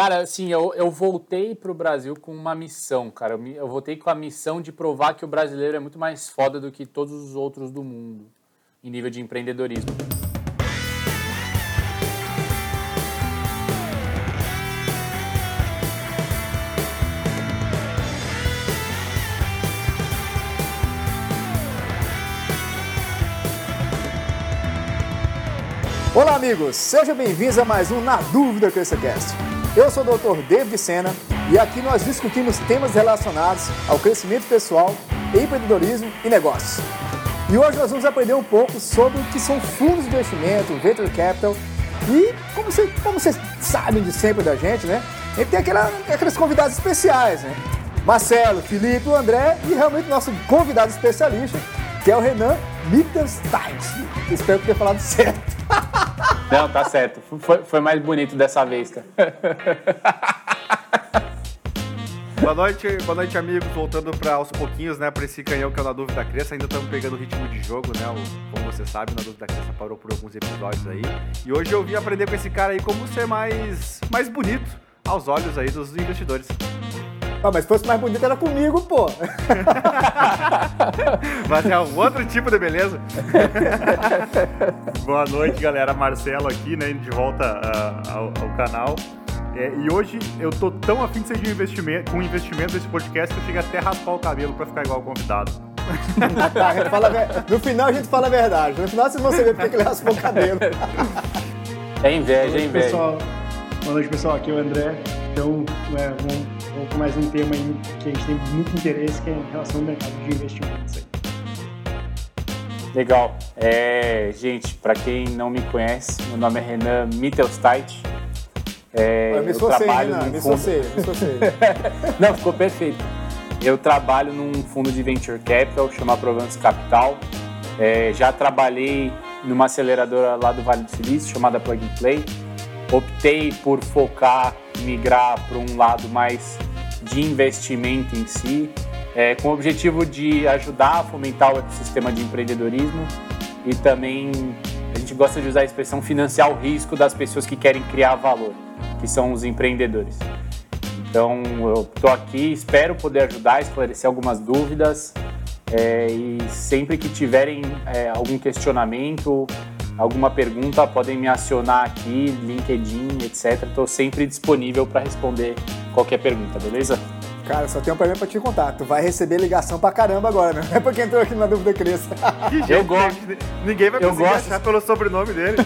Cara, assim, eu, eu voltei pro Brasil com uma missão, cara. Eu, eu voltei com a missão de provar que o brasileiro é muito mais foda do que todos os outros do mundo em nível de empreendedorismo. Olá, amigos! Sejam bem-vindos a mais um Na Dúvida CrescerCast. Eu sou o Dr. David Sena e aqui nós discutimos temas relacionados ao crescimento pessoal, empreendedorismo e negócios. E hoje nós vamos aprender um pouco sobre o que são fundos de investimento, venture capital e como vocês, como sabem de sempre da gente, né? A gente tem aquela, aqueles convidados especiais, né? Marcelo, Felipe, o André e realmente nosso convidado especialista, que é o Renan Mittenstein. Espero ter falado certo. Não, tá certo. Foi, foi mais bonito dessa vez, cara. Boa noite, boa noite, amigos. Voltando para aos pouquinhos, né, para esse canhão que é o Na Dúvida Cresça. Ainda estamos pegando o ritmo de jogo, né? O, como você sabe, Na Dúvida Cresça parou por alguns episódios aí. E hoje eu vim aprender com esse cara aí como ser mais, mais bonito aos olhos aí dos investidores. Ah, mas se fosse mais bonito era comigo, pô. mas é um outro tipo de beleza. Boa noite, galera. Marcelo aqui, né? De volta uh, ao, ao, canal. É, e hoje eu tô tão afim de ser de um investimento, com um investimento desse podcast que eu cheguei até a raspar o cabelo pra ficar igual o convidado. fala, no final a gente fala a verdade. No final vocês vão saber porque ele raspou o cabelo. É inveja, é inveja. Pessoal, boa noite, pessoal. Aqui é o André. Então, é, vamos com mais um tema aí que a gente tem muito interesse, que é em relação ao mercado de investimentos. Aí. Legal. É, gente, para quem não me conhece, meu nome é Renan Mittelsteit. É, eu, eu trabalho Renan, num fundo... não, ficou perfeito. Eu trabalho num fundo de venture capital chamado Provence Capital. É, já trabalhei numa aceleradora lá do Vale do Silício chamada Plug and Play. Optei por focar, migrar para um lado mais de investimento em si, é, com o objetivo de ajudar a fomentar o ecossistema de empreendedorismo e também a gente gosta de usar a expressão financiar o risco das pessoas que querem criar valor, que são os empreendedores. Então eu estou aqui, espero poder ajudar, esclarecer algumas dúvidas é, e sempre que tiverem é, algum questionamento, alguma pergunta, podem me acionar aqui, LinkedIn, etc. Estou sempre disponível para responder qualquer pergunta, beleza? Cara, só tem um problema pra te contar. Tu vai receber ligação pra caramba agora, né? É porque entrou aqui na dúvida cresça. eu gosto. Ninguém vai conseguir gosto. achar pelo sobrenome dele.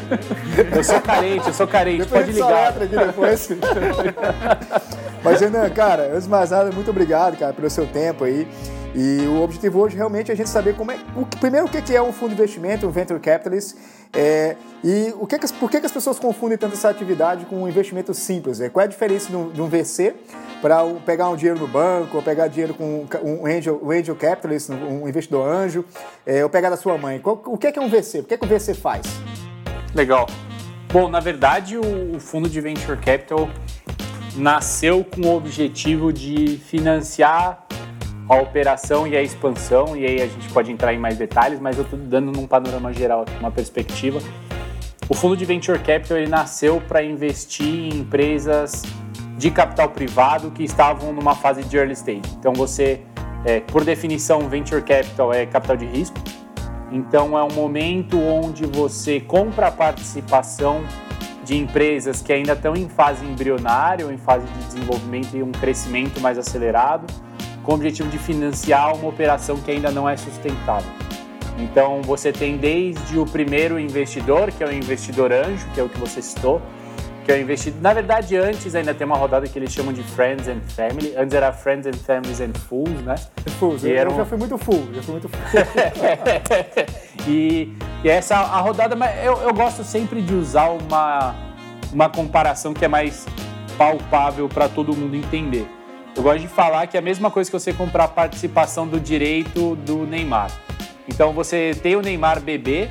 eu sou carente, eu sou carente. Depois Pode ligar. Aqui depois. Mas, Renan, cara, antes de mais nada, muito obrigado, cara, pelo seu tempo aí. E o objetivo hoje realmente é a gente saber como é. O, primeiro, o que é um fundo de investimento, um venture capitalist, é, e o que, por que, as pessoas confundem tanto essa atividade com um investimento simples? É, qual é a diferença de um, VC para pegar um dinheiro no banco, ou pegar dinheiro com um angel, um angel capitalist, um investidor anjo, é, ou pegar da sua mãe? Qual, o que é, é um VC? O que é que o VC faz? Legal. Bom, na verdade, o fundo de venture capital nasceu com o objetivo de financiar a operação e a expansão, e aí a gente pode entrar em mais detalhes, mas eu estou dando num panorama geral, uma perspectiva. O fundo de venture capital ele nasceu para investir em empresas de capital privado que estavam numa fase de early stage. Então você, é, por definição, venture capital é capital de risco. Então é um momento onde você compra a participação de empresas que ainda estão em fase embrionária ou em fase de desenvolvimento e um crescimento mais acelerado com o objetivo de financiar uma operação que ainda não é sustentável. Então você tem desde o primeiro investidor, que é o investidor anjo, que é o que você citou, que é o investidor. Na verdade, antes ainda tem uma rodada que eles chamam de Friends and Family. Antes era Friends and Families and Fools, né? Fools, eu, eu já fui muito full, já fui muito full. e, e, essa a rodada, eu, eu gosto sempre de usar uma, uma comparação que é mais palpável para todo mundo entender. Eu gosto de falar que é a mesma coisa que você comprar a participação do direito do Neymar. Então você tem o Neymar bebê,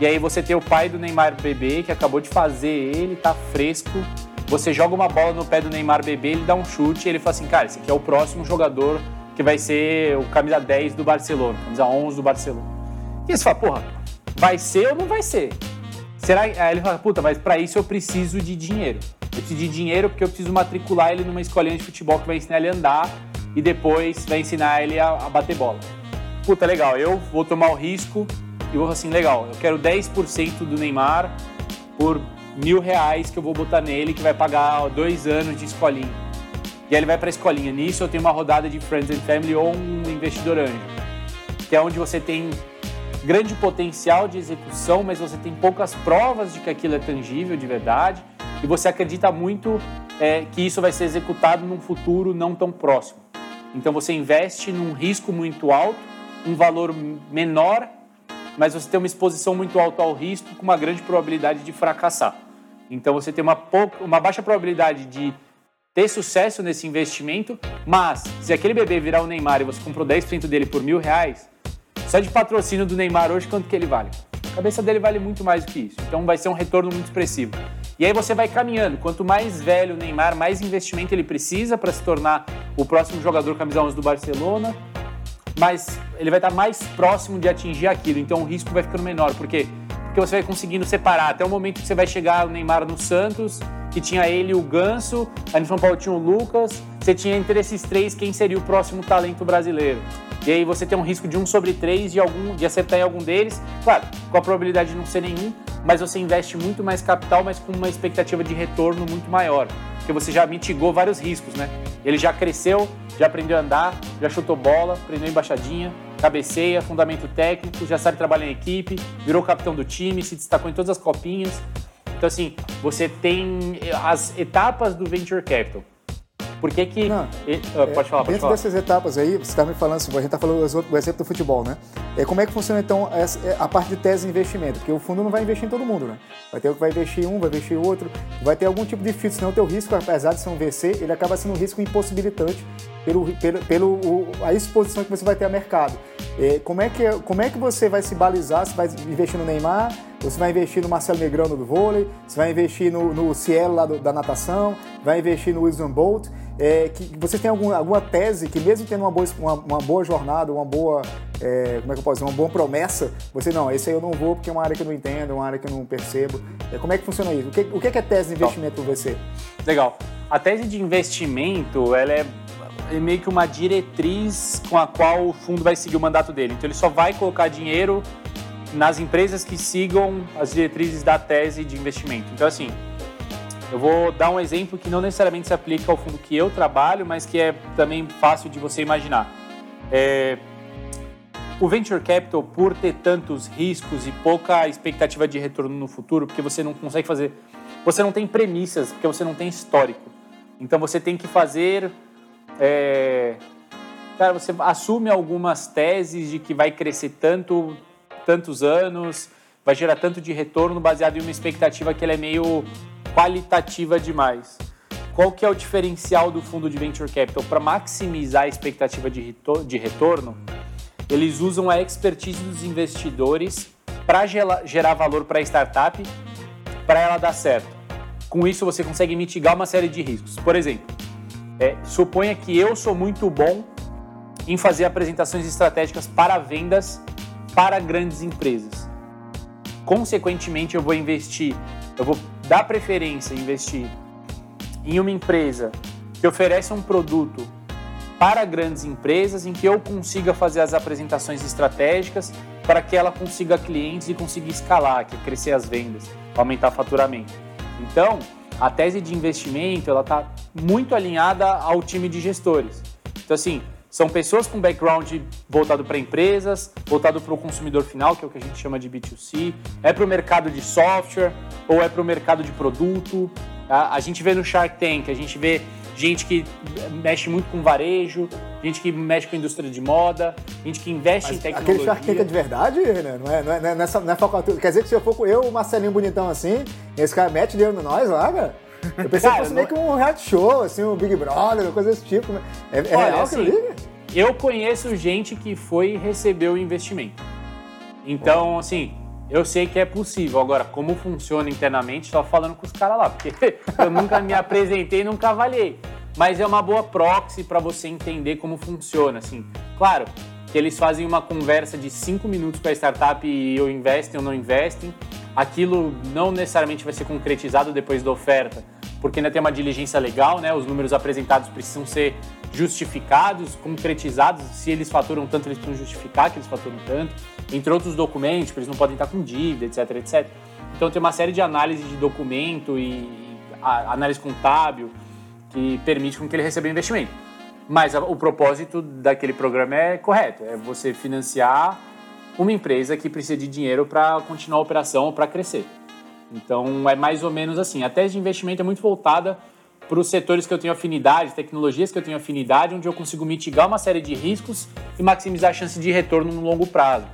e aí você tem o pai do Neymar bebê que acabou de fazer ele, tá fresco. Você joga uma bola no pé do Neymar bebê, ele dá um chute e ele fala assim: cara, esse aqui é o próximo jogador que vai ser o camisa 10 do Barcelona, camisa 11 do Barcelona. E você fala: porra, vai ser ou não vai ser? Será? Aí ele fala: puta, mas para isso eu preciso de dinheiro. Eu preciso de dinheiro porque eu preciso matricular ele numa escolinha de futebol que vai ensinar ele a andar e depois vai ensinar ele a, a bater bola. Puta, legal, eu vou tomar o risco e vou assim, legal, eu quero 10% do Neymar por mil reais que eu vou botar nele, que vai pagar dois anos de escolinha. E aí ele vai para a escolinha. Nisso eu tenho uma rodada de Friends and Family ou um investidor anjo, que é onde você tem grande potencial de execução, mas você tem poucas provas de que aquilo é tangível de verdade e você acredita muito é, que isso vai ser executado num futuro não tão próximo. Então você investe num risco muito alto, um valor menor, mas você tem uma exposição muito alta ao risco com uma grande probabilidade de fracassar. Então você tem uma, pouca, uma baixa probabilidade de ter sucesso nesse investimento, mas se aquele bebê virar o Neymar e você comprou 10% dele por mil reais, só de patrocínio do Neymar hoje, quanto que ele vale? A cabeça dele vale muito mais do que isso. Então vai ser um retorno muito expressivo. E aí você vai caminhando. Quanto mais velho o Neymar, mais investimento ele precisa para se tornar o próximo jogador camisa 11 do Barcelona, mas ele vai estar mais próximo de atingir aquilo. Então o risco vai ficando menor. Por quê? Porque você vai conseguindo separar até o momento que você vai chegar o Neymar no Santos, que tinha ele o Ganso, aí no São Paulo tinha o Lucas, você tinha entre esses três quem seria o próximo talento brasileiro. E aí você tem um risco de um sobre três de, algum, de acertar em algum deles, claro, com a probabilidade de não ser nenhum, mas você investe muito mais capital, mas com uma expectativa de retorno muito maior, porque você já mitigou vários riscos, né? Ele já cresceu, já aprendeu a andar, já chutou bola, aprendeu embaixadinha, cabeceia, fundamento técnico, já sabe trabalhar em equipe, virou capitão do time, se destacou em todas as copinhas. Então, assim, você tem as etapas do Venture Capital. Por que que... Não, ah, pode falar, pode Dentro falar. dessas etapas aí, você está me falando, a gente está falando o exemplo do futebol, né? É, como é que funciona, então, essa- é, a parte de tese de investimento? Porque o fundo não vai investir em todo mundo, né? Vai ter o que vai investir um, vai investir outro, vai ter algum tipo de filtro, senão o teu risco, apesar de ser um VC, ele acaba sendo um risco impossibilitante pelo, pelo, pelo o- a exposição que você vai ter a mercado. É, como, é que, como é que você vai se balizar? Você vai investir no Neymar, você vai investir no Marcelo Negrão do vôlei, você vai investir no, no Cielo lá do- da natação, vai investir no Wilson Bolt. É, que você tem algum, alguma tese que mesmo tendo uma boa, uma, uma boa jornada, uma boa, é, como é que eu posso dizer, uma boa promessa, você não, esse aí eu não vou porque é uma área que eu não entendo, é uma área que eu não percebo. É, como é que funciona isso? O que, o que é tese de investimento para você? Legal. A tese de investimento, ela é é meio que uma diretriz com a qual o fundo vai seguir o mandato dele. Então ele só vai colocar dinheiro nas empresas que sigam as diretrizes da tese de investimento. Então assim, eu vou dar um exemplo que não necessariamente se aplica ao fundo que eu trabalho, mas que é também fácil de você imaginar. É, o venture capital, por ter tantos riscos e pouca expectativa de retorno no futuro, porque você não consegue fazer, você não tem premissas, porque você não tem histórico. Então você tem que fazer, é, cara, você assume algumas teses de que vai crescer tanto, tantos anos, vai gerar tanto de retorno baseado em uma expectativa que ela é meio qualitativa demais. Qual que é o diferencial do fundo de venture capital para maximizar a expectativa de de retorno? Eles usam a expertise dos investidores para gerar valor para a startup, para ela dar certo. Com isso, você consegue mitigar uma série de riscos. Por exemplo, é, suponha que eu sou muito bom em fazer apresentações estratégicas para vendas para grandes empresas. Consequentemente, eu vou investir, eu vou dar preferência investir em uma empresa que oferece um produto para grandes empresas em que eu consiga fazer as apresentações estratégicas para que ela consiga clientes e consiga escalar, que é crescer as vendas, aumentar faturamento. Então, a tese de investimento ela está muito alinhada ao time de gestores. Então, assim, são pessoas com background voltado para empresas, voltado para o consumidor final, que é o que a gente chama de B2C, é para o mercado de software ou é para o mercado de produto. A gente vê no Shark Tank, a gente vê gente que mexe muito com varejo, gente que mexe com indústria de moda, gente que investe em tecnologia. Aquele Shark Tank é de verdade, né? Não é, não é, não é, nessa, não é falcatrua. Quer dizer que se eu for com eu, o Marcelinho bonitão assim, esse cara mete dinheiro no nós lá, cara? Eu pensei Cara, que fosse meio que um reality show, assim, um Big Brother, uma coisa desse tipo. né? É, é Olha, real assim, ali? Eu conheço gente que foi e recebeu o investimento. Então, assim, eu sei que é possível. Agora, como funciona internamente, só falando com os caras lá, porque eu nunca me apresentei, nunca avaliei. Mas é uma boa proxy para você entender como funciona, assim. Claro que eles fazem uma conversa de cinco minutos com a startup e ou investem ou não investem. Aquilo não necessariamente vai ser concretizado depois da oferta, porque ainda tem uma diligência legal, né? Os números apresentados precisam ser justificados, concretizados. Se eles faturam tanto, eles precisam justificar que eles faturam tanto. Entre outros documentos, eles não podem estar com dívida, etc, etc. Então tem uma série de análises de documento e análise contábil que permite com que ele receba investimento. Mas o propósito daquele programa é correto, é você financiar uma empresa que precisa de dinheiro para continuar a operação ou para crescer. Então é mais ou menos assim. A tese de investimento é muito voltada para os setores que eu tenho afinidade, tecnologias que eu tenho afinidade, onde eu consigo mitigar uma série de riscos e maximizar a chance de retorno no longo prazo.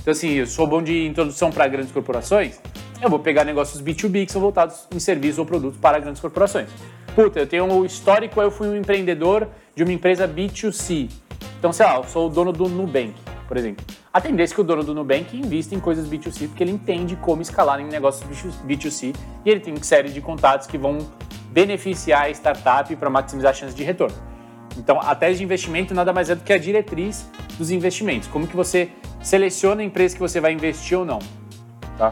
Então, assim, eu sou bom de introdução para grandes corporações, eu vou pegar negócios B2B que são voltados em serviços ou produtos para grandes corporações. Puta, eu tenho um histórico, eu fui um empreendedor de uma empresa B2C. Então, sei lá, eu sou o dono do Nubank, por exemplo. A tendência é que o dono do Nubank invista em coisas B2C porque ele entende como escalar em negócios B2C e ele tem uma série de contatos que vão beneficiar a startup para maximizar a chance de retorno. Então, a tese de investimento nada mais é do que a diretriz dos investimentos. Como que você seleciona a empresa que você vai investir ou não, tá?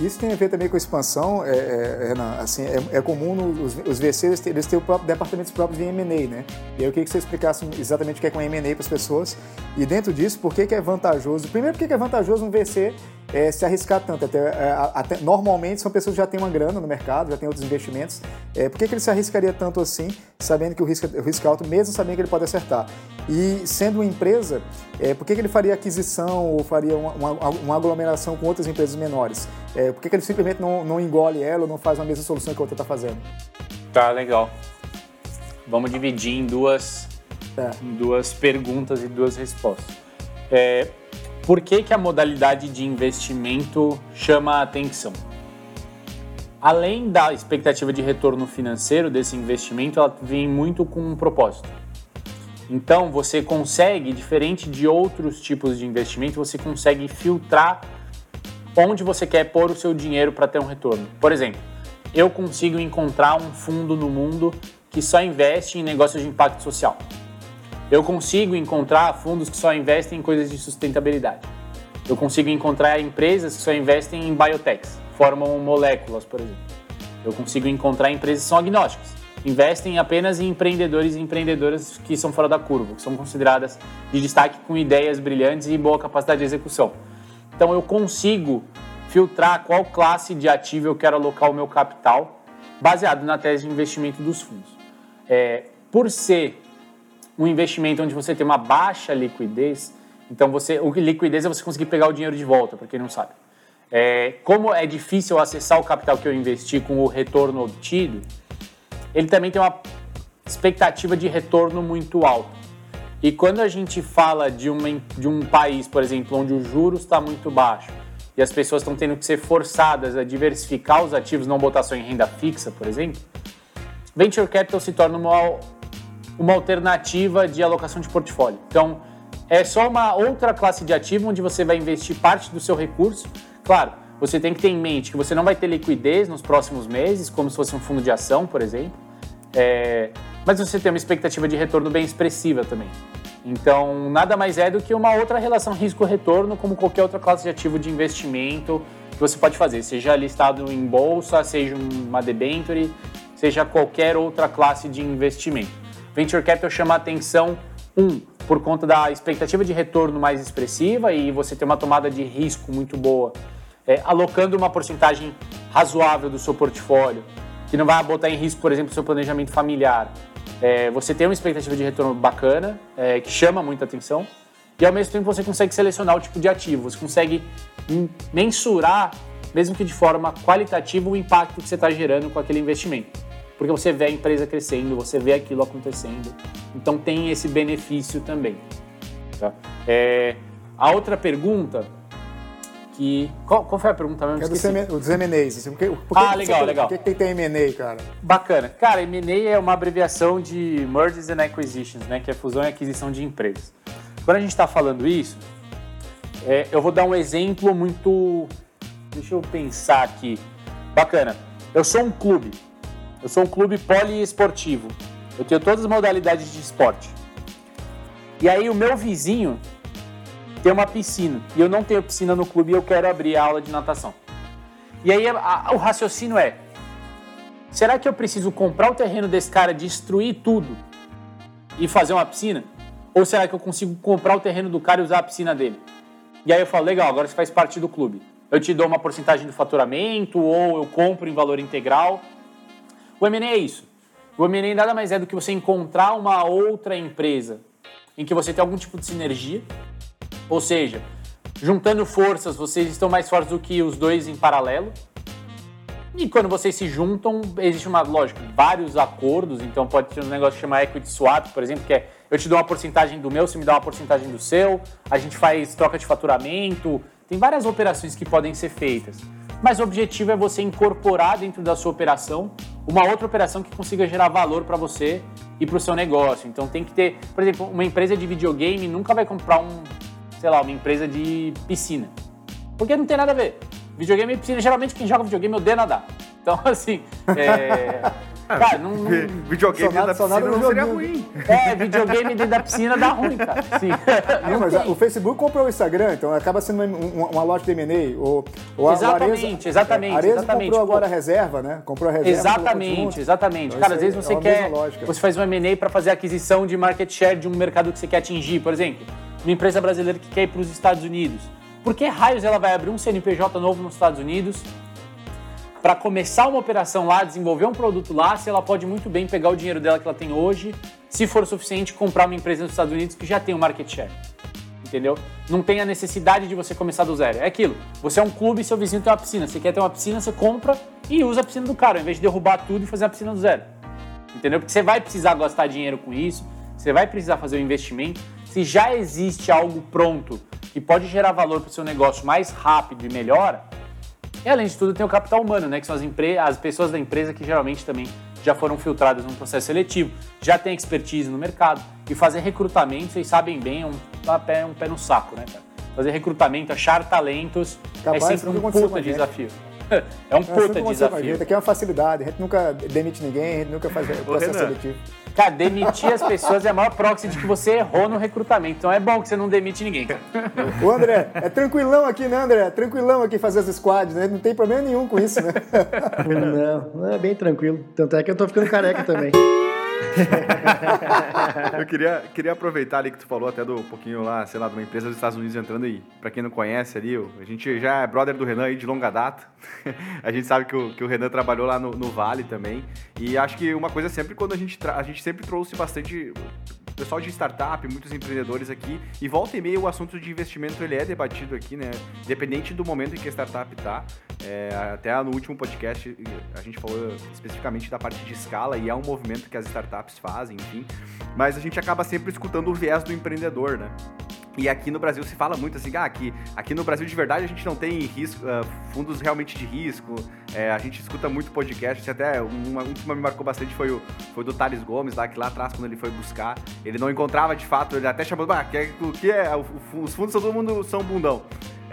Isso tem a ver também com a expansão, é, é, Renan, assim, é, é comum os, os VCs, eles têm próprio, departamentos próprios de M&A, né? E eu queria que você explicasse exatamente o que é com M&A para as pessoas e dentro disso, por que, que é vantajoso? Primeiro, por que é vantajoso um VC é, se arriscar tanto. Até, é, até, normalmente são pessoas que já têm uma grana no mercado, já têm outros investimentos. É, por que, que ele se arriscaria tanto assim, sabendo que o risco, o risco é alto, mesmo sabendo que ele pode acertar? E sendo uma empresa, é, por que, que ele faria aquisição ou faria uma, uma, uma aglomeração com outras empresas menores? É, por que, que ele simplesmente não, não engole ela ou não faz a mesma solução que a outra está fazendo? Tá, legal. Vamos dividir em duas, é. em duas perguntas e duas respostas. É, por que, que a modalidade de investimento chama a atenção? Além da expectativa de retorno financeiro desse investimento, ela vem muito com um propósito. Então, você consegue, diferente de outros tipos de investimento, você consegue filtrar onde você quer pôr o seu dinheiro para ter um retorno. Por exemplo, eu consigo encontrar um fundo no mundo que só investe em negócios de impacto social eu consigo encontrar fundos que só investem em coisas de sustentabilidade. Eu consigo encontrar empresas que só investem em biotechs, formam moléculas, por exemplo. Eu consigo encontrar empresas que são agnósticas, investem apenas em empreendedores e empreendedoras que são fora da curva, que são consideradas de destaque com ideias brilhantes e boa capacidade de execução. Então eu consigo filtrar qual classe de ativo eu quero alocar o meu capital, baseado na tese de investimento dos fundos. É, por ser um investimento onde você tem uma baixa liquidez, então você, o liquidez é você conseguir pegar o dinheiro de volta, para quem não sabe. É, como é difícil acessar o capital que eu investi com o retorno obtido, ele também tem uma expectativa de retorno muito alta. E quando a gente fala de, uma, de um país, por exemplo, onde o juros está muito baixo e as pessoas estão tendo que ser forçadas a diversificar os ativos, não botar só em renda fixa, por exemplo, venture capital se torna uma uma alternativa de alocação de portfólio. Então, é só uma outra classe de ativo onde você vai investir parte do seu recurso. Claro, você tem que ter em mente que você não vai ter liquidez nos próximos meses, como se fosse um fundo de ação, por exemplo. É, mas você tem uma expectativa de retorno bem expressiva também. Então, nada mais é do que uma outra relação risco-retorno, como qualquer outra classe de ativo de investimento que você pode fazer, seja listado em bolsa, seja uma debenture, seja qualquer outra classe de investimento. Venture Capital chama a atenção, um, por conta da expectativa de retorno mais expressiva e você ter uma tomada de risco muito boa, é, alocando uma porcentagem razoável do seu portfólio, que não vai botar em risco, por exemplo, o seu planejamento familiar. É, você tem uma expectativa de retorno bacana, é, que chama muita atenção, e ao mesmo tempo você consegue selecionar o tipo de ativo, você consegue mensurar, mesmo que de forma qualitativa, o impacto que você está gerando com aquele investimento porque você vê a empresa crescendo, você vê aquilo acontecendo. Então tem esse benefício também. Tá? É, a outra pergunta que. Qual, qual foi a pergunta mesmo? É dos M&As. Assim, por por ah, legal, você, legal. Por que, que tem M&A, cara? Bacana. Cara, M&A é uma abreviação de Mergers and Acquisitions, né? Que é fusão e aquisição de empresas. Quando a gente está falando isso, é, eu vou dar um exemplo muito... Deixa eu pensar aqui. Bacana. Eu sou um clube. Eu sou um clube poliesportivo. Eu tenho todas as modalidades de esporte. E aí o meu vizinho tem uma piscina e eu não tenho piscina no clube e eu quero abrir a aula de natação. E aí a, a, o raciocínio é: será que eu preciso comprar o terreno desse cara, destruir tudo e fazer uma piscina? Ou será que eu consigo comprar o terreno do cara e usar a piscina dele? E aí eu falo, legal, agora você faz parte do clube. Eu te dou uma porcentagem do faturamento ou eu compro em valor integral. O M&A é isso. O M&A nada mais é do que você encontrar uma outra empresa em que você tem algum tipo de sinergia, ou seja, juntando forças, vocês estão mais fortes do que os dois em paralelo. E quando vocês se juntam, existe uma, lógico, vários acordos, então pode ter um negócio que chama equity swap, por exemplo, que é eu te dou uma porcentagem do meu, você me dá uma porcentagem do seu, a gente faz troca de faturamento, tem várias operações que podem ser feitas. Mas o objetivo é você incorporar dentro da sua operação uma outra operação que consiga gerar valor para você e para o seu negócio. Então tem que ter, por exemplo, uma empresa de videogame nunca vai comprar um, sei lá, uma empresa de piscina. Porque não tem nada a ver. Videogame e piscina, geralmente quem joga videogame odeia nadar. Então, assim, é, ah, cara, não, não... Videogame dentro da piscina não seria ruim. É, videogame dentro da piscina dá ruim, cara. Sim. É, mas o Facebook comprou o Instagram, então acaba sendo uma, uma loja de M&A. Ou, ou exatamente, Areza, exatamente. Areza exatamente. comprou agora a reserva, né? Comprou a reserva. Exatamente, exatamente. Então, cara, às vezes você é quer... Você faz um M&A para fazer aquisição de market share de um mercado que você quer atingir. Por exemplo, uma empresa brasileira que quer ir para os Estados Unidos. Por que raios ela vai abrir um CNPJ novo nos Estados Unidos para começar uma operação lá, desenvolver um produto lá, se ela pode muito bem pegar o dinheiro dela que ela tem hoje, se for suficiente, comprar uma empresa nos Estados Unidos que já tem um market share. Entendeu? Não tem a necessidade de você começar do zero. É aquilo. Você é um clube e seu vizinho tem uma piscina. Você quer ter uma piscina, você compra e usa a piscina do cara, ao invés de derrubar tudo e fazer a piscina do zero. Entendeu? Porque você vai precisar gastar dinheiro com isso, você vai precisar fazer o um investimento. Se já existe algo pronto que pode gerar valor para o seu negócio mais rápido e melhor, e além de tudo, tem o capital humano, né? Que são as, as pessoas da empresa que geralmente também já foram filtradas num processo seletivo, já tem expertise no mercado. E fazer recrutamento, vocês sabem bem, é um, um, pé, um pé no saco, né, cara? Fazer recrutamento, achar talentos é sempre um puta desafio. é um é, puta desafio. Aqui é uma facilidade, a gente nunca demite ninguém, a gente nunca faz processo seletivo. Cara, demitir as pessoas é a maior proxy de que você errou no recrutamento. Então é bom que você não demite ninguém, cara. O André, é tranquilão aqui, né, André? Tranquilão aqui fazer as squads, né? Não tem problema nenhum com isso, né? Não, é bem tranquilo. Tanto é que eu tô ficando careca também. eu queria, queria aproveitar ali que tu falou até do pouquinho lá, sei lá, de uma empresa dos Estados Unidos entrando aí. Pra quem não conhece ali, a gente já é brother do Renan aí de longa data. a gente sabe que o, que o Renan trabalhou lá no, no Vale também. E acho que uma coisa sempre quando a gente, a gente sempre trouxe bastante pessoal de startup, muitos empreendedores aqui, e volta e meia o assunto de investimento ele é debatido aqui, né? Independente do momento em que a startup está. É, até no último podcast a gente falou especificamente da parte de escala e é um movimento que as startups fazem, enfim. Mas a gente acaba sempre escutando o viés do empreendedor, né? E aqui no Brasil se fala muito assim, ah, aqui, aqui no Brasil de verdade a gente não tem risco, uh, fundos realmente de risco. É, a gente escuta muito podcast, até uma, um que me marcou bastante foi o, foi do Thales Gomes, lá, que lá atrás, quando ele foi buscar, ele não encontrava de fato, ele até chamou, ah, que, que é? O, os fundos todo mundo são bundão.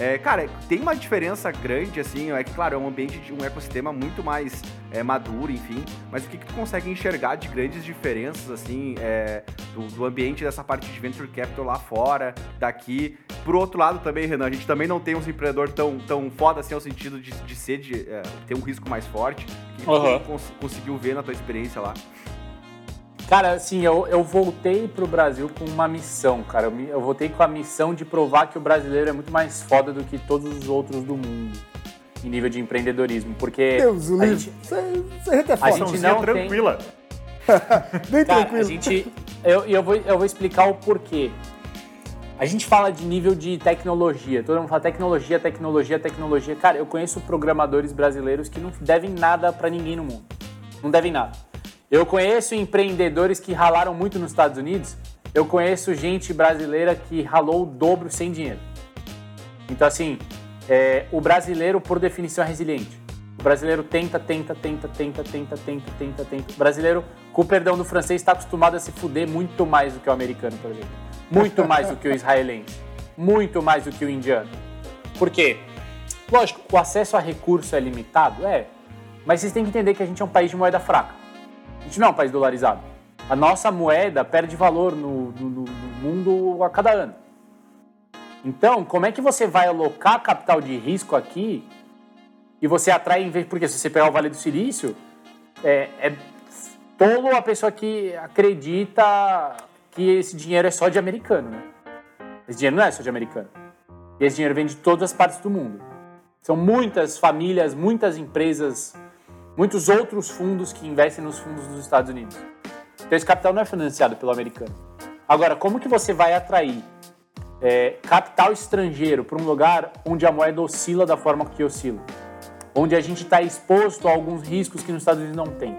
É, cara, tem uma diferença grande, assim, é que, claro, é um ambiente de um ecossistema muito mais é, maduro, enfim, mas o que, que tu consegue enxergar de grandes diferenças, assim, é, do, do, ambiente dessa parte de venture capital lá fora, daqui? Por outro lado também, Renan, a gente também não tem um empreendedor tão, tão foda, assim, ao sentido de, de ser, de é, ter um risco mais forte. Que, uhum. tu cons conseguiu ver na tua experiência lá? Cara, assim, eu, eu voltei pro Brasil com uma missão, cara. Eu, eu voltei com a missão de provar que o brasileiro é muito mais foda do que todos os outros do mundo em nível de empreendedorismo, porque Deus, a gente, isso, isso é a gente não tranquila. Bem Cara, tranquilo. A gente, eu, eu, vou, eu vou explicar o porquê. A gente fala de nível de tecnologia. Todo mundo fala tecnologia, tecnologia, tecnologia. Cara, eu conheço programadores brasileiros que não devem nada para ninguém no mundo. Não devem nada. Eu conheço empreendedores que ralaram muito nos Estados Unidos. Eu conheço gente brasileira que ralou o dobro sem dinheiro. Então, assim, é, o brasileiro, por definição, é resiliente. O brasileiro tenta, tenta, tenta, tenta, tenta, tenta, tenta, tenta. O brasileiro, com o perdão do francês, está acostumado a se fuder muito mais do que o americano, por exemplo. Muito mais do que o israelense. Muito mais do que o indiano. Por quê? Lógico, o acesso a recurso é limitado? É. Mas vocês têm que entender que a gente é um país de moeda fraca. A gente não é um país dolarizado. A nossa moeda perde valor no, no, no mundo a cada ano. Então, como é que você vai alocar capital de risco aqui e você atrai... Porque se você pegar o Vale do Silício, é, é tolo a pessoa que acredita que esse dinheiro é só de americano, né? Esse dinheiro não é só de americano. Esse dinheiro vem de todas as partes do mundo. São muitas famílias, muitas empresas, muitos outros fundos que investem nos fundos dos Estados Unidos. Então esse capital não é financiado pelo americano. Agora, como que você vai atrair é, capital estrangeiro para um lugar onde a moeda oscila da forma que oscila? Onde a gente está exposto a alguns riscos que nos Estados Unidos não tem.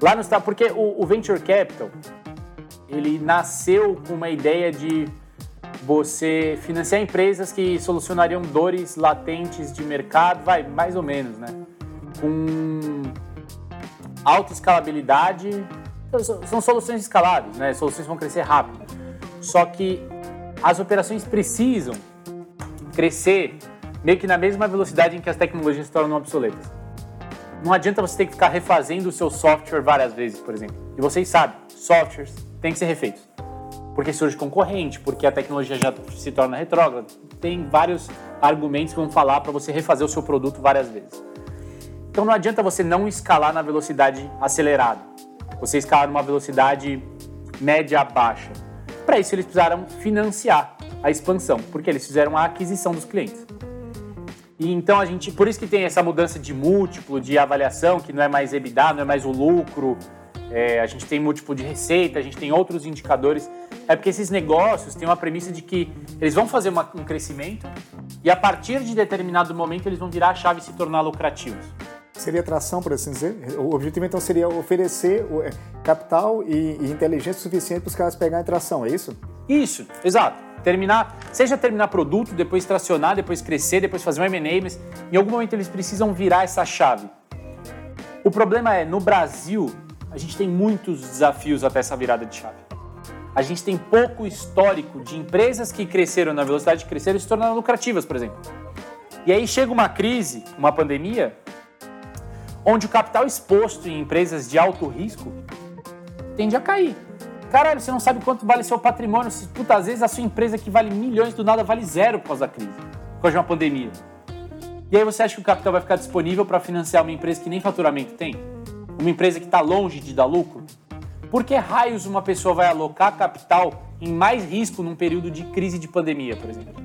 Lá no Estados porque o, o Venture Capital, ele nasceu com uma ideia de você financiar empresas que solucionariam dores latentes de mercado, vai, mais ou menos, né? Com alta escalabilidade, são soluções escaláveis, né? Soluções vão crescer rápido. Só que as operações precisam crescer meio que na mesma velocidade em que as tecnologias se tornam obsoletas. Não adianta você ter que ficar refazendo o seu software várias vezes, por exemplo. E vocês sabem, softwares têm que ser refeitos porque surge concorrente, porque a tecnologia já se torna retrógrada. Tem vários argumentos que vão falar para você refazer o seu produto várias vezes. Então não adianta você não escalar na velocidade acelerada. Você escalar numa velocidade média baixa. Para isso eles precisaram financiar a expansão, porque eles fizeram a aquisição dos clientes. E então a gente, por isso que tem essa mudança de múltiplo, de avaliação, que não é mais EBITDA, não é mais o lucro, é, a gente tem múltiplo de receita, a gente tem outros indicadores é porque esses negócios têm uma premissa de que eles vão fazer uma, um crescimento e a partir de determinado momento eles vão virar a chave e se tornar lucrativos. Seria atração, por assim dizer? O objetivo então seria oferecer é, capital e, inteligência suficiente para os caras pegarem tração, é isso? Isso, exato. Terminar, seja terminar produto, depois tracionar, depois crescer, depois fazer um M&A, mas em algum momento eles precisam virar essa chave. O problema é, no Brasil, a gente tem muitos desafios até essa virada de chave a gente tem pouco histórico de empresas que cresceram na velocidade de crescer e se tornaram lucrativas, por exemplo. E aí chega uma crise, uma pandemia, onde o capital exposto em empresas de alto risco tende a cair. Caralho, você não sabe quanto vale seu patrimônio. Se, puta, às vezes a sua empresa que vale milhões do nada vale zero por causa da crise, por causa de uma pandemia. E aí você acha que o capital vai ficar disponível para financiar uma empresa que nem faturamento tem? Uma empresa que está longe de dar lucro? Por que raios uma pessoa vai alocar capital em mais risco num período de crise de pandemia, por exemplo?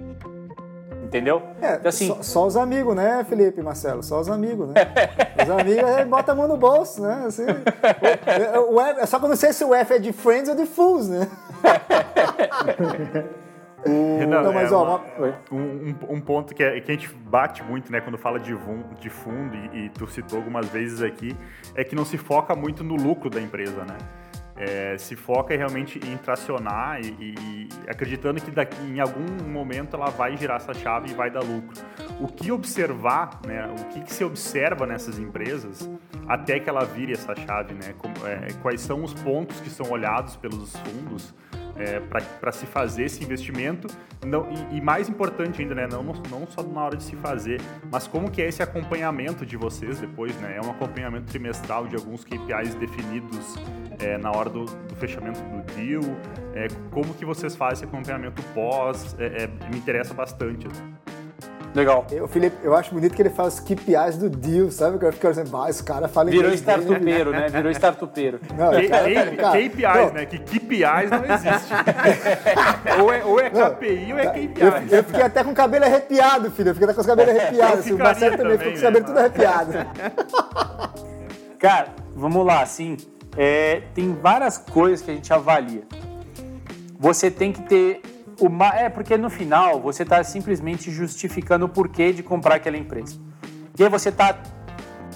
Entendeu? É, então, assim, só, só, os amigos, né, Felipe Marcelo? Só os amigos, né? os amigos aí bota a mão no bolso, né? Assim, o, o, o F, só que eu não sei se o F é de Friends ou de Fools, né? Não, não, mas é ó, uma, um, um, ponto que, é, que, a gente bate muito, né, quando fala de, de fundo, e, e tu citou algumas vezes aqui, é que não se foca muito no lucro da empresa, né? É, se foca realmente em tracionar e, e, acreditando que daqui, em algum momento ela vai girar essa chave e vai dar lucro. O que observar, né, o que, que se observa nessas empresas até que ela vire essa chave, né? É, quais são os pontos que são olhados pelos fundos é, para se fazer esse investimento não, e, e, mais importante ainda, né, não, não só na hora de se fazer, mas como que é esse acompanhamento de vocês depois, né? É um acompanhamento trimestral de alguns KPIs definidos é, na hora do, do, fechamento do deal, é, como que vocês fazem esse acompanhamento pós, é, é, me interessa bastante. Legal. Eu, Felipe, eu acho bonito que ele faz os KPIs do deal, sabe? Que eu fico dizendo, ah, esse cara fala Virou startupeiro, né? Virou startupeiro. Não, cara, KPIs, não. né? Que KPIs não existe. ou, é, ou é KPI ou é KPIs. Eu, eu, fiquei até com o cabelo arrepiado, filho. Eu fiquei até com os cabelos arrepiados. Assim, o Marcelo também, ficou com os cabelos né? tudo arrepiado. Cara, vamos lá, assim, é, tem várias coisas que a gente avalia. Você tem que ter uma, é porque no final você está simplesmente justificando o porquê de comprar aquela empresa. E aí você está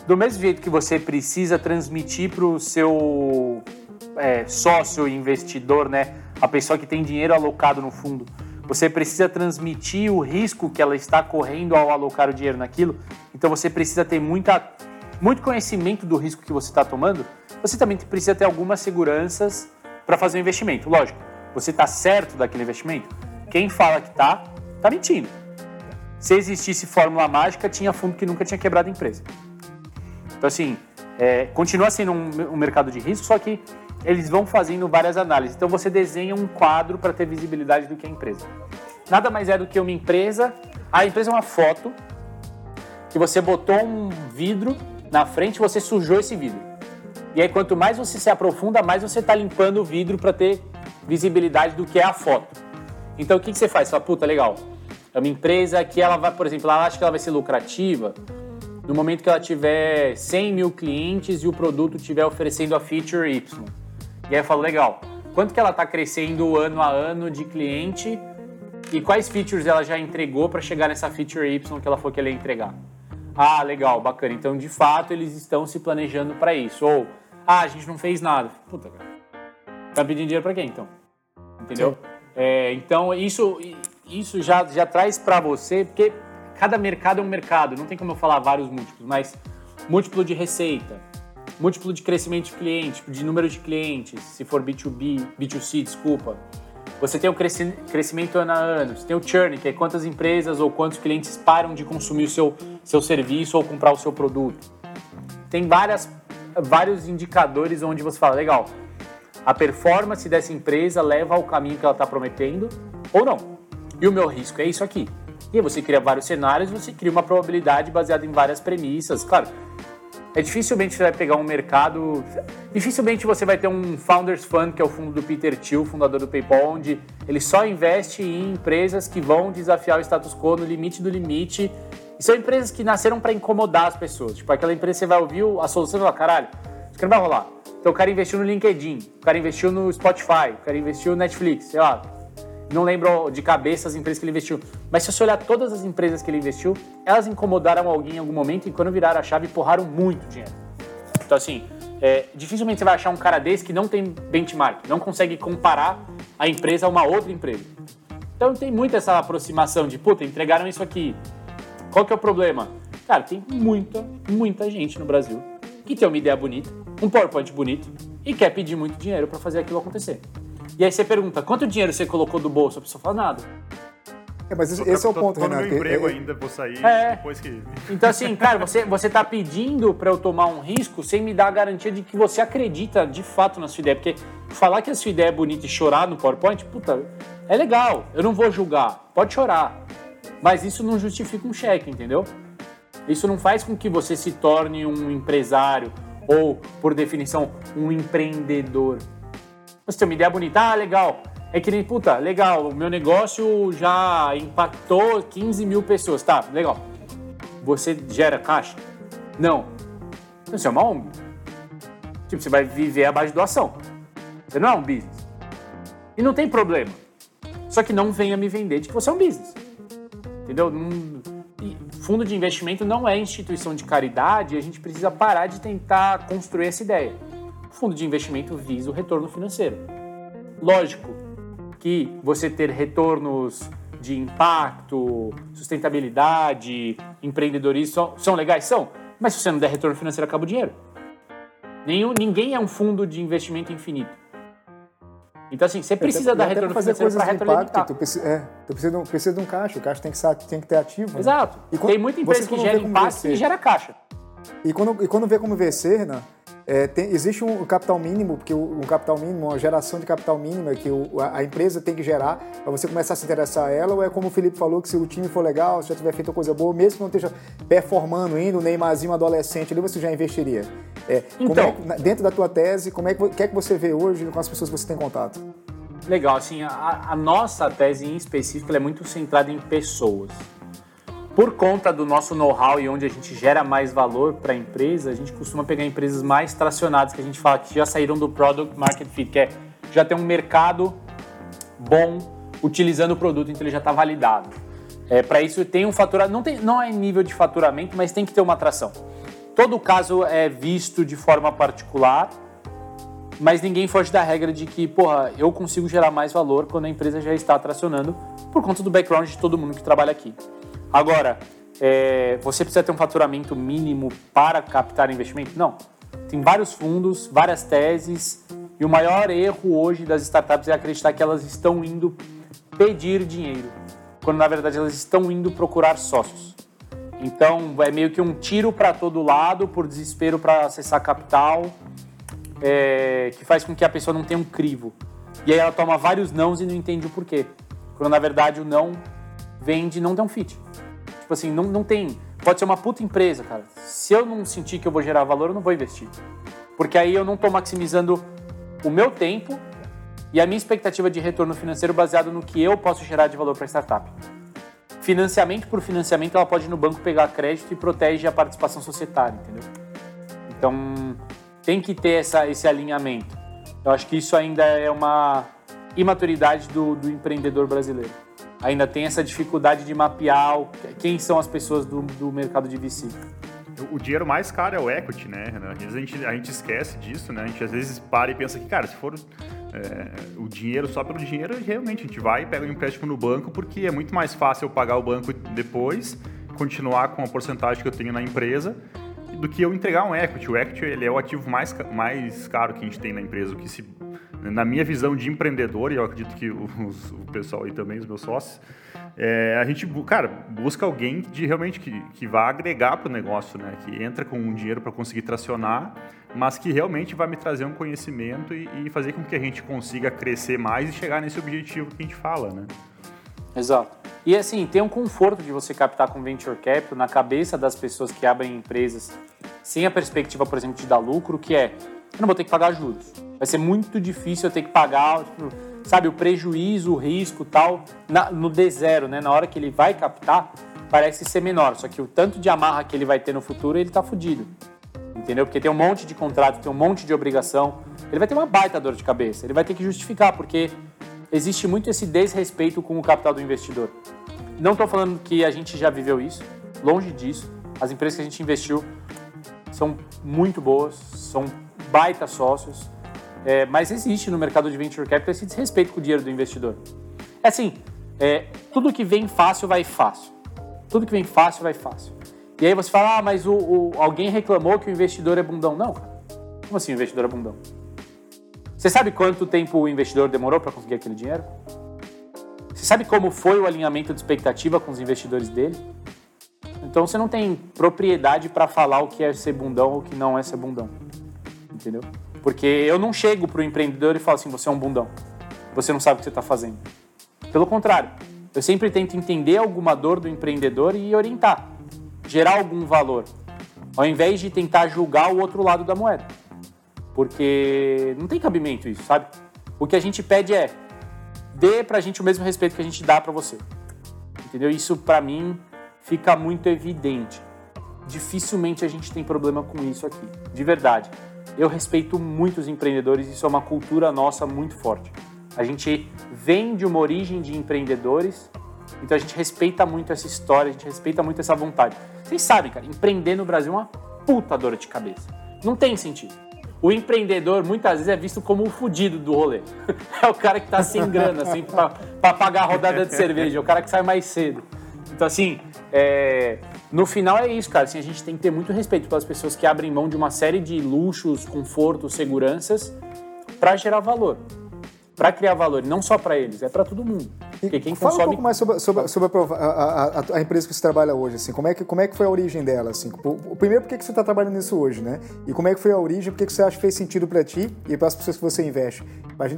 do mesmo jeito que você precisa transmitir para o seu é, sócio investidor, né, a pessoa que tem dinheiro alocado no fundo, você precisa transmitir o risco que ela está correndo ao alocar o dinheiro naquilo. Então você precisa ter muita, muito conhecimento do risco que você está tomando. Você também precisa ter algumas seguranças para fazer o investimento. Lógico, você está certo daquele investimento? Quem fala que está, está mentindo. Se existisse fórmula mágica, tinha fundo que nunca tinha quebrado a empresa. Então, assim, é, continua sendo um, um mercado de risco, só que eles vão fazendo várias análises. Então, você desenha um quadro para ter visibilidade do que é a empresa. Nada mais é do que uma empresa. A empresa é uma foto que você botou um vidro na frente, você sujou esse vidro. E aí, quanto mais você se aprofunda, mais você está limpando o vidro para ter visibilidade do que é a foto. Então, o que, que você faz? Você fala, puta, legal. É uma empresa que ela vai, por exemplo, ela acha que ela vai ser lucrativa no momento que ela tiver 100 mil clientes e o produto estiver oferecendo a feature Y. E aí eu falo, legal, quanto que ela está crescendo ano a ano de cliente e quais features ela já entregou para chegar nessa feature Y que ela falou que ela ia entregar? Ah, legal, bacana. Então, de fato, eles estão se planejando para isso. Ou, ah, a gente não fez nada. Puta, cara. Tá pedindo dinheiro para quem, então? Entendeu? É, então, isso, isso já, já traz para você, porque cada mercado é um mercado, não tem como eu falar vários múltiplos, mas múltiplo de receita, múltiplo de crescimento de cliente, de número de clientes, se for B2B, B2C, desculpa. Você tem o crescimento ano a ano, você tem o churn, que é quantas empresas ou quantos clientes param de consumir o seu, seu serviço ou comprar o seu produto. Tem várias, vários indicadores onde você fala, legal, a performance dessa empresa leva ao caminho que ela está prometendo ou não. E o meu risco é isso aqui. E aí você cria vários cenários, você cria uma probabilidade baseada em várias premissas. Claro, é dificilmente você vai pegar um mercado. Dificilmente você vai ter um Founders Fund, que é o fundo do Peter Thiel, fundador do PayPal, onde ele só investe em empresas que vão desafiar o status quo no limite do limite. E são empresas que nasceram para incomodar as pessoas. Tipo, aquela empresa você vai ouvir a solução e falar, caralho, isso não vai rolar. Então o cara investiu no LinkedIn, o cara investiu no Spotify, o cara investiu no Netflix, sei lá. Não lembro de cabeça as empresas que ele investiu. Mas se você olhar todas as empresas que ele investiu, elas incomodaram alguém em algum momento e quando viraram a chave, porraram muito dinheiro. Então assim, é, dificilmente você vai achar um cara desse que não tem benchmark, não consegue comparar a empresa a uma outra empresa. Então tem muito essa aproximação de, puta, entregaram isso aqui. Qual que é o problema? Cara, tem muita, muita gente no Brasil que tem uma ideia bonita, um PowerPoint bonito e quer pedir muito dinheiro para fazer aquilo acontecer. E aí você pergunta, quanto dinheiro você colocou do bolso? A pessoa fala, nada. É, mas esse, esse é o ponto, tô Renato. no meu emprego é, ainda, vou sair É. depois que... Então, assim, cara, você, você tá pedindo para eu tomar um risco sem me dar a garantia de que você acredita de fato na sua ideia. Porque falar que a sua ideia é bonita e chorar no PowerPoint, puta, é legal. Eu não vou julgar. Pode chorar. Mas isso não justifica um cheque, entendeu? Isso não faz com que você se torne um empresário ou, por definição, um empreendedor. Você tem uma ideia bonita, ah, legal. É que nem, puta, legal, o meu negócio já impactou 15 mil pessoas. Tá, legal. Você gera caixa? Não. Então, Você é uma ONG. Tipo, você vai viver abaixo de doação. Você não é um business. E não tem problema. Só que não venha me vender de que você é um business. Entendeu? Não- fundo de investimento não é instituição de caridade e a gente precisa parar de tentar construir essa ideia. O fundo de investimento visa o retorno financeiro. Lógico que você ter retornos de impacto, sustentabilidade, empreendedorismo são, legais? São. Mas se você não der retorno financeiro, acaba o dinheiro. Nenhum, ninguém é um fundo de investimento infinito. Então, assim, você precisa até, financeiro coisas para retroalimentar. tu precisa, é, tu precisa, de um, precisa de um caixa, o caixa tem que, tem que ter ativo. né? Exato. E quando- Tem muita empresa que gera impacto e gera caixa. E quando, e quando vê como vencer, né, é, tem- existe um capital mínimo, porque o, o capital mínimo, uma geração de capital mínimo é que o- a, a empresa tem que gerar para você começar a se interessar a ela, ou é como o Felipe falou, que se o time for legal, se já tiver feito uma coisa boa, mesmo que não esteja performando ainda, o Neymarzinho adolescente ali, você já investiria. É, Então. é dentro da tua tese, como é que, que é que você vê hoje com as pessoas que você tem contato? Legal, assim, a, a nossa tese em específico é muito centrada em pessoas. Por conta do nosso know-how e onde a gente gera mais valor para a empresa, a gente costuma pegar empresas mais tracionadas, que a gente fala que já saíram do Product Market Fit, que é já tem um mercado bom utilizando o produto, então ele já está validado. É, para isso tem um faturamento, não, tem, não é nível de faturamento, mas tem que ter uma atração. Todo caso é visto de forma particular, mas ninguém foge da regra de que, porra, eu consigo gerar mais valor quando a empresa já está tracionando por conta do background de todo mundo que trabalha aqui. Agora, é, você precisa ter um faturamento mínimo para captar investimento? Não. Tem vários fundos, várias teses, e o maior erro hoje das startups é acreditar que elas estão indo pedir dinheiro, quando na verdade elas estão indo procurar sócios. Então, é meio que um tiro para todo lado, por desespero para acessar capital, é, que faz com que a pessoa não tenha um crivo. E aí ela toma vários nãos e não entende o porquê. Quando na verdade o não vem de não ter um fit. Tipo assim, não, não tem. Pode ser uma puta empresa, cara. Se eu não sentir que eu vou gerar valor, eu não vou investir. Porque aí eu não estou maximizando o meu tempo e a minha expectativa de retorno financeiro baseado no que eu posso gerar de valor para a startup. Financiamento por financiamento, ela pode ir no banco pegar crédito e protege a participação societária, entendeu? Então, tem que ter essa, esse alinhamento. Eu acho que isso ainda é uma imaturidade do, do empreendedor brasileiro. Ainda tem essa dificuldade de mapear quem são as pessoas do, do mercado de VC o dinheiro mais caro é o equity, né? Às vezes a gente, a gente esquece disso, né? A gente às vezes para e pensa que, cara, se for é, o dinheiro só pelo dinheiro, realmente a gente vai e pega um empréstimo no banco porque é muito mais fácil eu pagar o banco depois, continuar com a porcentagem que eu tenho na empresa, do que eu entregar um equity. O equity ele é o ativo mais, mais caro que a gente tem na empresa, o que se na minha visão de empreendedor, e eu acredito que os, o pessoal aí também, os meus sócios, é, a gente, cara, busca alguém de realmente que, que vá agregar para o negócio, né? Que entra com um dinheiro para conseguir tracionar, mas que realmente vai me trazer um conhecimento e, e, fazer com que a gente consiga crescer mais e chegar nesse objetivo que a gente fala, né? Exato. E assim, tem um conforto de você captar com venture capital na cabeça das pessoas que abrem empresas sem a perspectiva, por exemplo, de dar lucro, que é, eu não vou ter que pagar juros. Vai ser muito difícil eu ter que pagar, tipo, sabe, o prejuízo, o risco tal, na, no D0, né? Na hora que ele vai captar, parece ser menor. Só que o tanto de amarra que ele vai ter no futuro, ele tá fudido. Entendeu? Porque tem um monte de contrato, tem um monte de obrigação. Ele vai ter uma baita dor de cabeça. Ele vai ter que justificar, porque existe muito esse desrespeito com o capital do investidor. Não estou falando que a gente já viveu isso, longe disso. As empresas que a gente investiu são muito boas, são baita sócios, é, mas existe no mercado de venture capital esse desrespeito com o dinheiro do investidor. É assim, é, tudo que vem fácil vai fácil. Tudo que vem fácil vai fácil. E aí você fala, ah, mas o, o alguém reclamou que o investidor é bundão. Não, cara. Como assim o investidor é bundão? Você sabe quanto tempo o investidor demorou para conseguir aquele dinheiro? Você sabe como foi o alinhamento de expectativa com os investidores dele? Então você não tem propriedade para falar o que é ser bundão ou o que não é ser bundão. Entendeu? Porque eu não chego para o empreendedor e falo assim: você é um bundão. Você não sabe o que você está fazendo. Pelo contrário, eu sempre tento entender alguma dor do empreendedor e orientar, gerar algum valor, ao invés de tentar julgar o outro lado da moeda. Porque não tem cabimento isso, sabe? O que a gente pede é dê pra gente o mesmo respeito que a gente dá para você. Entendeu? Isso para mim fica muito evidente. Dificilmente a gente tem problema com isso aqui, de verdade. Eu respeito muito os empreendedores, isso é uma cultura nossa muito forte. A gente vem de uma origem de empreendedores, então a gente respeita muito essa história, a gente respeita muito essa vontade. Vocês sabem, cara, empreender no Brasil é uma puta dor de cabeça. Não tem sentido. O empreendedor muitas vezes é visto como o fudido do rolê. É o cara que tá sem grana, assim, pra, pra pagar a rodada de cerveja, é o cara que sai mais cedo. Então, assim, é, no final é isso, cara. Assim, a gente tem que ter muito respeito pelas pessoas que abrem mão de uma série de luxos, confortos, seguranças para gerar valor, para criar valor, não só para eles, é para todo mundo. Porque quem Fala consome... um pouco mais sobre, sobre, sobre a, a, a, a, empresa que você trabalha hoje, assim, como é que, como é que foi a origem dela, assim? O, primeiro, por que, você está trabalhando nisso hoje, né? E como é que foi a origem, por que, você acha que fez sentido para ti e para as pessoas que você investe?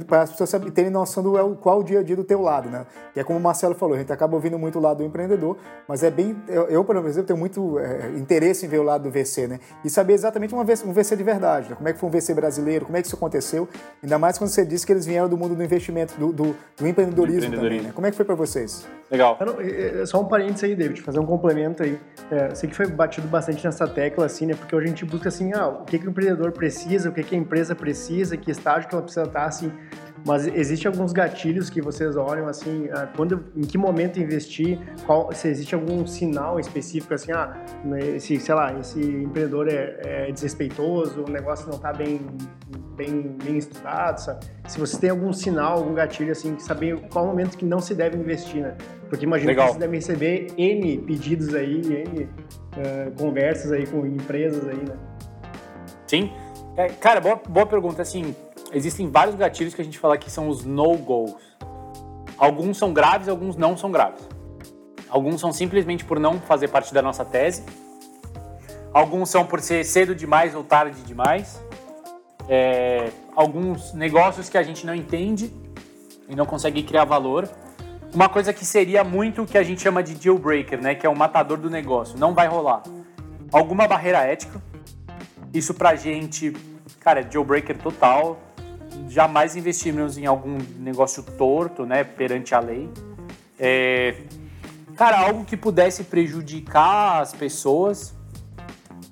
Para as pessoas terem noção do qual o dia a dia do teu lado, né? Que é como o Marcelo falou, a gente acaba ouvindo muito o lado do empreendedor, mas é bem... Eu, eu por exemplo, tenho muito é, interesse em ver o lado do VC, né? E saber exatamente uma, um VC de verdade, né? Como é que foi um VC brasileiro, como é que isso aconteceu, ainda mais quando você disse que eles vieram do mundo do investimento, do, do, do empreendedorismo, empreendedorismo também, né? Como é que foi para vocês? Legal. É, só um parênteses aí, David, fazer um complemento aí. É, sei que foi batido bastante nessa tecla, assim, né? Porque hoje a gente busca, assim, ah, o que, que o empreendedor precisa, o que, que a empresa precisa, que estágio que ela precisa estar, assim. Mas existe alguns gatilhos que vocês olham assim, ah, quando, em que momento investir, qual, se existe algum sinal específico assim, ah, esse, sei lá, esse empreendedor é, é desrespeitoso, o negócio não está bem, bem, bem estudado, sabe? Se você tem algum sinal, algum gatilho assim, que saber qual momento que não se deve investir, né? Porque imagina que você deve receber N pedidos aí, N uh, conversas aí com empresas aí, né? Sim. É, cara, boa, boa pergunta. Assim, existem vários gatilhos que a gente fala que são os no-goes. Alguns são graves, alguns não são graves. Alguns são simplesmente por não fazer parte da nossa tese. Alguns são por ser cedo demais ou tarde demais. É, alguns negócios que a gente não entende e não consegue criar valor. uma coisa que seria muito o que a gente chama de deal breaker, né? Que é o matador do negócio. Não vai rolar. Alguma barreira ética. Isso pra gente, cara, é deal breaker total. Jamais investimos em algum negócio torto, né? Perante a lei. É, cara, algo que pudesse prejudicar as pessoas,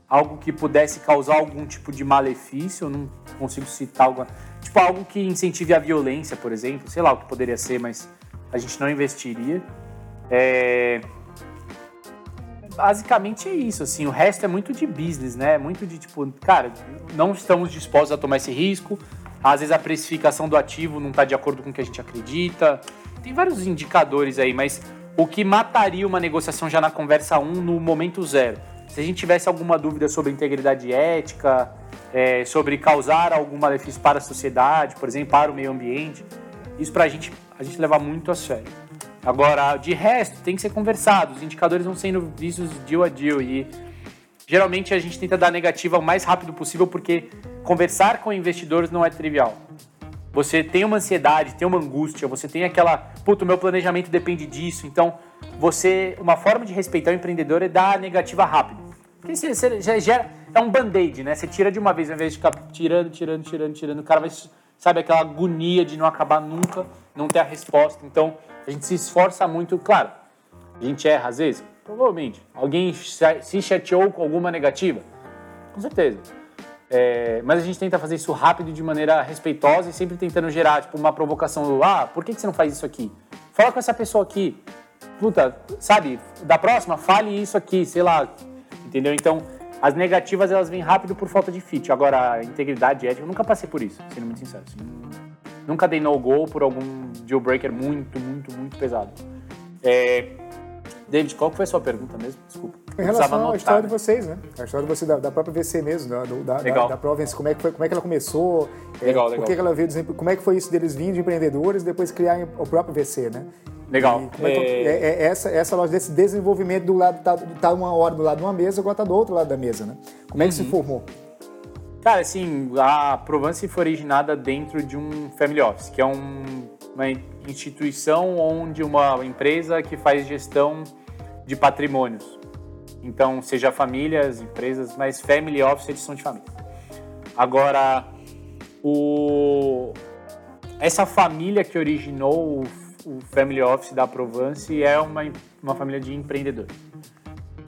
algo que pudesse causar algum tipo de malefício, eu não consigo citar algo, tipo algo que incentive a violência, por exemplo, sei lá o que poderia ser, mas a gente não investiria. É... Basicamente é isso, assim, o resto é muito de business, né? Muito de tipo, cara, não estamos dispostos a tomar esse risco. Às vezes a precificação do ativo não está de acordo com o que a gente acredita. Tem vários indicadores aí, mas o que mataria uma negociação já na conversa 1 no momento zero? Se a gente tivesse alguma dúvida sobre integridade ética, é, sobre causar algum malefício para a sociedade, por exemplo, para o meio ambiente, isso para a gente a gente leva muito a sério. Agora, de resto, tem que ser conversado. Os indicadores vão sendo vistos deal a deal e geralmente a gente tenta dar negativa o mais rápido possível porque conversar com investidores não é trivial. Você tem uma ansiedade, tem uma angústia, você tem aquela, puto, meu planejamento depende disso. Então, você, uma forma de respeitar o empreendedor é dar a negativa rápido. Porque você, você gera, é um band-aid, né? Você tira de uma vez, ao invés de ficar tirando, tirando, tirando, tirando, o cara vai, sabe, aquela agonia de não acabar nunca, não ter a resposta. Então, a gente se esforça muito, claro, a gente erra às vezes, provavelmente. Alguém se chateou com alguma negativa? Com certeza. É, mas a gente tenta fazer isso rápido de maneira respeitosa e sempre tentando gerar tipo, uma provocação. Ah, por que, que você não faz isso aqui? Fala com essa pessoa aqui. Puta, sabe? Da próxima, fale isso aqui, sei lá. Entendeu? Então, as negativas elas vêm rápido por falta de fit. Agora, a integridade ética, eu nunca passei por isso, sendo muito sincero. Assim, nunca dei no-go por algum deal breaker muito, muito, muito pesado. É, David, qual foi a sua pergunta mesmo? Desculpa. Em relação à história de vocês, né? A história de da, da própria VC mesmo, da, da, legal. da, da Provence, como é, que foi, como é que ela começou, legal, é, legal. que ela veio, como é que foi isso deles vindo de empreendedores e depois criarem o próprio VC, né? Legal. É, é, é, essa, essa loja desse desenvolvimento do lado, tá, tá uma hora do lado de uma mesa, agora tá do outro lado da mesa, né? Como é que uhum. se formou? Cara, assim, a Provence foi originada dentro de um family office, que é um, uma instituição onde uma empresa que faz gestão de patrimônios. Então, seja famílias, empresas, mas family office é edição de família. Agora, o... essa família que originou o, o family office da Provence é uma, uma família de empreendedores.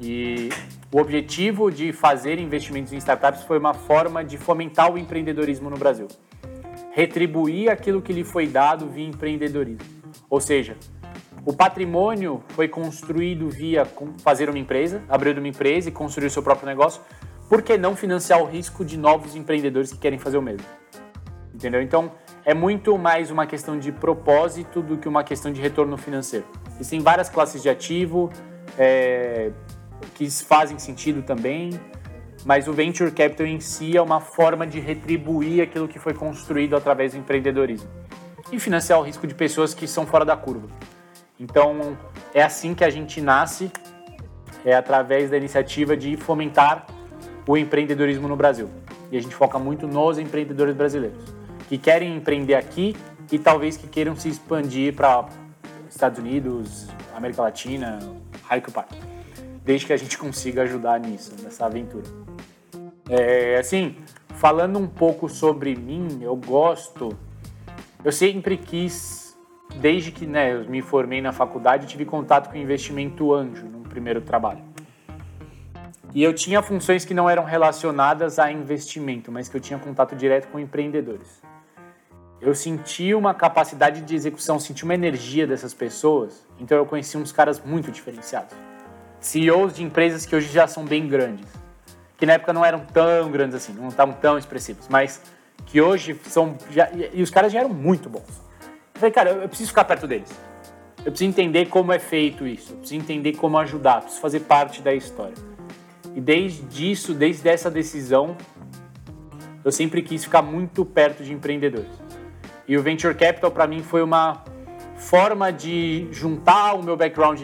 E o objetivo de fazer investimentos em startups foi uma forma de fomentar o empreendedorismo no Brasil. Retribuir aquilo que lhe foi dado via empreendedorismo. Ou seja, o patrimônio foi construído via fazer uma empresa, abrir uma empresa e construir o seu próprio negócio. Por que não financiar o risco de novos empreendedores que querem fazer o mesmo? Entendeu? Então, é muito mais uma questão de propósito do que uma questão de retorno financeiro. Existem várias classes de ativo é, que fazem sentido também, mas o venture capital em si é uma forma de retribuir aquilo que foi construído através do empreendedorismo e financiar o risco de pessoas que são fora da curva. Então, é assim que a gente nasce, é através da iniciativa de fomentar o empreendedorismo no Brasil. E a gente foca muito nos empreendedores brasileiros, que querem empreender aqui e talvez que queiram se expandir para Estados Unidos, América Latina, raio que Desde que a gente consiga ajudar nisso, nessa aventura. É, assim, falando um pouco sobre mim, eu gosto, eu sempre quis desde que né, eu me formei na faculdade, tive contato com investimento anjo no primeiro trabalho. E eu tinha funções que não eram relacionadas a investimento, mas que eu tinha contato direto com empreendedores. Eu senti uma capacidade de execução, senti uma energia dessas pessoas, então eu conheci uns caras muito diferenciados. CEOs de empresas que hoje já são bem grandes, que na época não eram tão grandes assim, não estavam tão expressivos, mas que hoje são. Já, e os caras já eram muito bons. Eu falei, cara, eu preciso ficar perto deles. Eu preciso entender como é feito isso. Eu preciso entender como ajudar. Preciso fazer parte da história. E desde isso, desde essa decisão, eu sempre quis ficar muito perto de empreendedores. E o Venture Capital, para mim, foi uma forma de juntar o meu background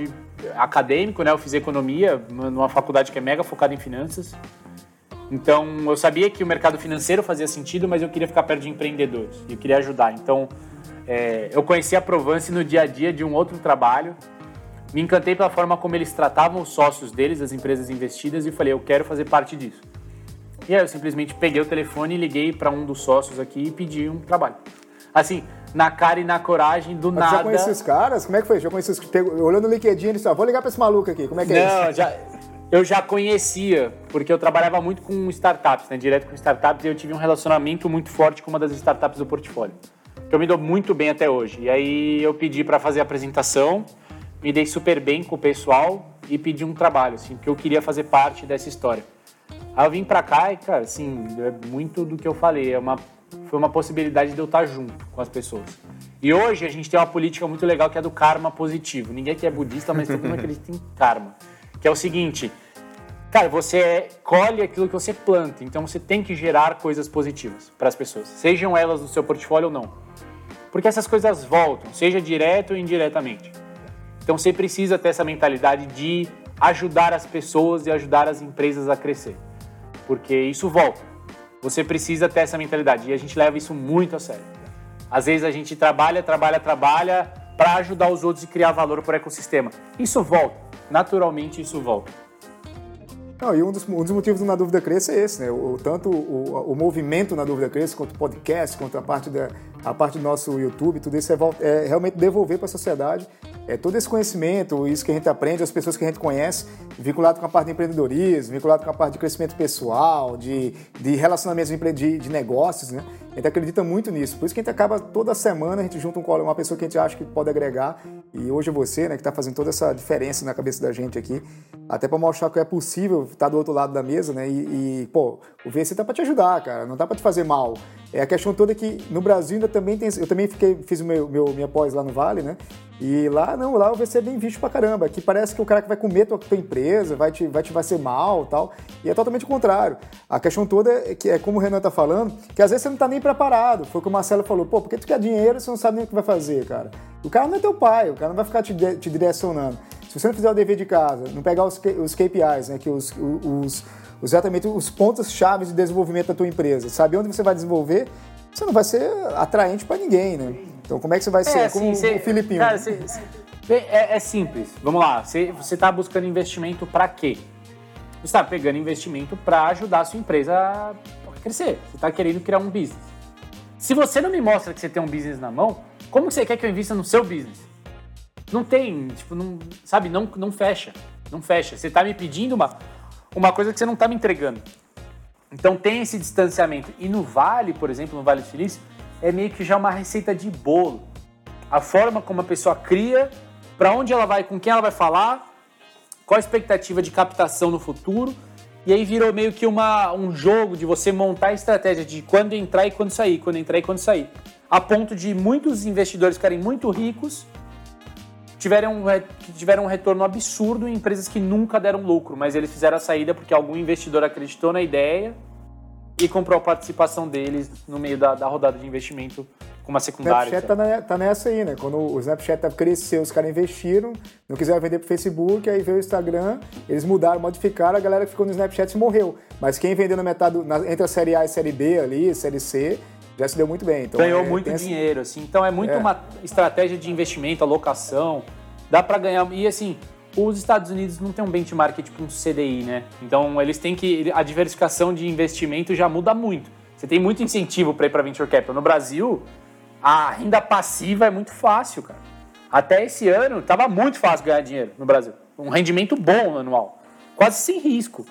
acadêmico, né? Eu fiz economia numa faculdade que é mega focada em finanças. Então, eu sabia que o mercado financeiro fazia sentido, mas eu queria ficar perto de empreendedores. Eu queria ajudar. Então, É, eu conheci a Provence no dia a dia de um outro trabalho. Me encantei pela forma como eles tratavam os sócios deles, as empresas investidas, e falei, eu quero fazer parte disso. E aí eu simplesmente peguei o telefone liguei para um dos sócios aqui e pedi um trabalho. Assim, na cara e na coragem, do Mas nada. já conheci os caras? Como é que foi? Já conheci os Olhando no LinkedIn, ele disse, ah, vou ligar pra esse maluco aqui. Como é que é Não, isso? já, eu já conhecia, porque eu trabalhava muito com startups, né, direto com startups, e eu tive um relacionamento muito forte com uma das startups do portfólio, que eu me dou muito bem até hoje. E aí eu pedi para fazer a apresentação, me dei super bem com o pessoal e pedi um trabalho, assim, porque eu queria fazer parte dessa história. Aí eu vim pra cá e, cara, assim, é muito do que eu falei, é uma, foi uma possibilidade de eu estar junto com as pessoas. E hoje a gente tem uma política muito legal que é do karma positivo. Ninguém aqui é budista, mas todo mundo acredita em karma. Que é o seguinte, cara, você colhe aquilo que você planta, então você tem que gerar coisas positivas para as pessoas, sejam elas do seu portfólio ou não. Porque essas coisas voltam, seja direto ou indiretamente. Então você precisa ter essa mentalidade de ajudar as pessoas e ajudar as empresas a crescer. Porque isso volta. Você precisa ter essa mentalidade e a gente leva isso muito a sério. Às vezes a gente trabalha, trabalha, trabalha para ajudar os outros e criar valor para o ecossistema. Isso volta. Naturalmente isso volta. Não, e um dos, um dos motivos do Na Dúvida Cresça é esse, né? O, tanto o, o movimento Na Dúvida Cresça, quanto o podcast, quanto a parte, da, a parte do nosso YouTube, tudo isso é, é realmente devolver para a sociedade é, todo esse conhecimento, isso que a gente aprende, as pessoas que a gente conhece, vinculado com a parte de empreendedorismo, vinculado com a parte de crescimento pessoal, de, de relacionamentos de, de, negócios, né? A gente acredita muito nisso. Por isso que a gente acaba toda semana, a gente junta um, uma pessoa que a gente acha que pode agregar. E hoje é você, né, que está fazendo toda essa diferença na cabeça da gente aqui. Até para mostrar que é possível estar do outro lado da mesa, né? E, e, pô, o VC tá para te ajudar, cara. Não tá para te fazer mal. É a questão toda que no Brasil ainda também tem. Eu também fiquei, fiz o meu, meu minha pós lá no Vale, né? E lá não, lá o VC é bem visto pra caramba. Que parece que o cara que vai comer tua, tua empresa, vai te, vai te vai ser mal tal. E é totalmente o contrário. A questão toda é que é como o Renan tá falando, que às vezes você não tá nem preparado. Foi o que o Marcelo falou, pô, porque tu quer dinheiro você não sabe nem o que vai fazer, cara. O cara não é teu pai, o cara não vai ficar te, te direcionando. Se você não fizer o dever de casa, não pegar os, os KPIs, né, que os, os, exatamente os pontos chaves de desenvolvimento da tua empresa, sabe onde você vai desenvolver, você não vai ser atraente para ninguém, né? Então como é que você vai ser? Como assim, cê- o Filipinho. Cara, cê- cê- bem, é, é simples. Vamos lá. Você está buscando investimento para quê? Você está pegando investimento para ajudar a sua empresa a crescer. Você está querendo criar um business. Se você não me mostra que você tem um business na mão, como você quer que eu invista no seu business? Não tem, tipo, não, sabe, não, não fecha. Não fecha. Você está me pedindo uma, uma coisa que você não está me entregando. Então tem esse distanciamento. E no Vale, por exemplo, no Vale do Silício, é meio que já uma receita de bolo. A forma como a pessoa cria, para onde ela vai, com quem ela vai falar, qual a expectativa de captação no futuro. E aí virou meio que uma, um jogo de você montar a estratégia de quando entrar e quando sair, quando entrar e quando sair. A ponto de muitos investidores ficarem muito ricos, tiveram um, tiveram um retorno absurdo em empresas que nunca deram lucro, mas eles fizeram a saída porque algum investidor acreditou na ideia e comprou a participação deles no meio da, da rodada de investimento com uma O secundária. Snapchat tá, na- tá nessa aí, né? Quando o Snapchat tá cresceu, os caras investiram, não quiseram vender pro Facebook, aí veio o Instagram, eles mudaram, modificaram, a galera que ficou no Snapchat morreu. Mas quem vendeu na metade, na- entre a série A e a série B ali, série C, já se deu muito bem. Então, ganhou é, muito dinheiro, assim. Então é muito É. uma estratégia de investimento, alocação. Dá pra ganhar. E assim, os Estados Unidos não tem um benchmark tipo um CDI, né? Então eles têm que. A diversificação de investimento já muda muito. Você tem muito incentivo para ir para venture capital. No Brasil, a renda passiva é muito fácil, cara. Até esse ano, tava muito fácil ganhar dinheiro no Brasil. Um rendimento bom anual. Quase sem risco.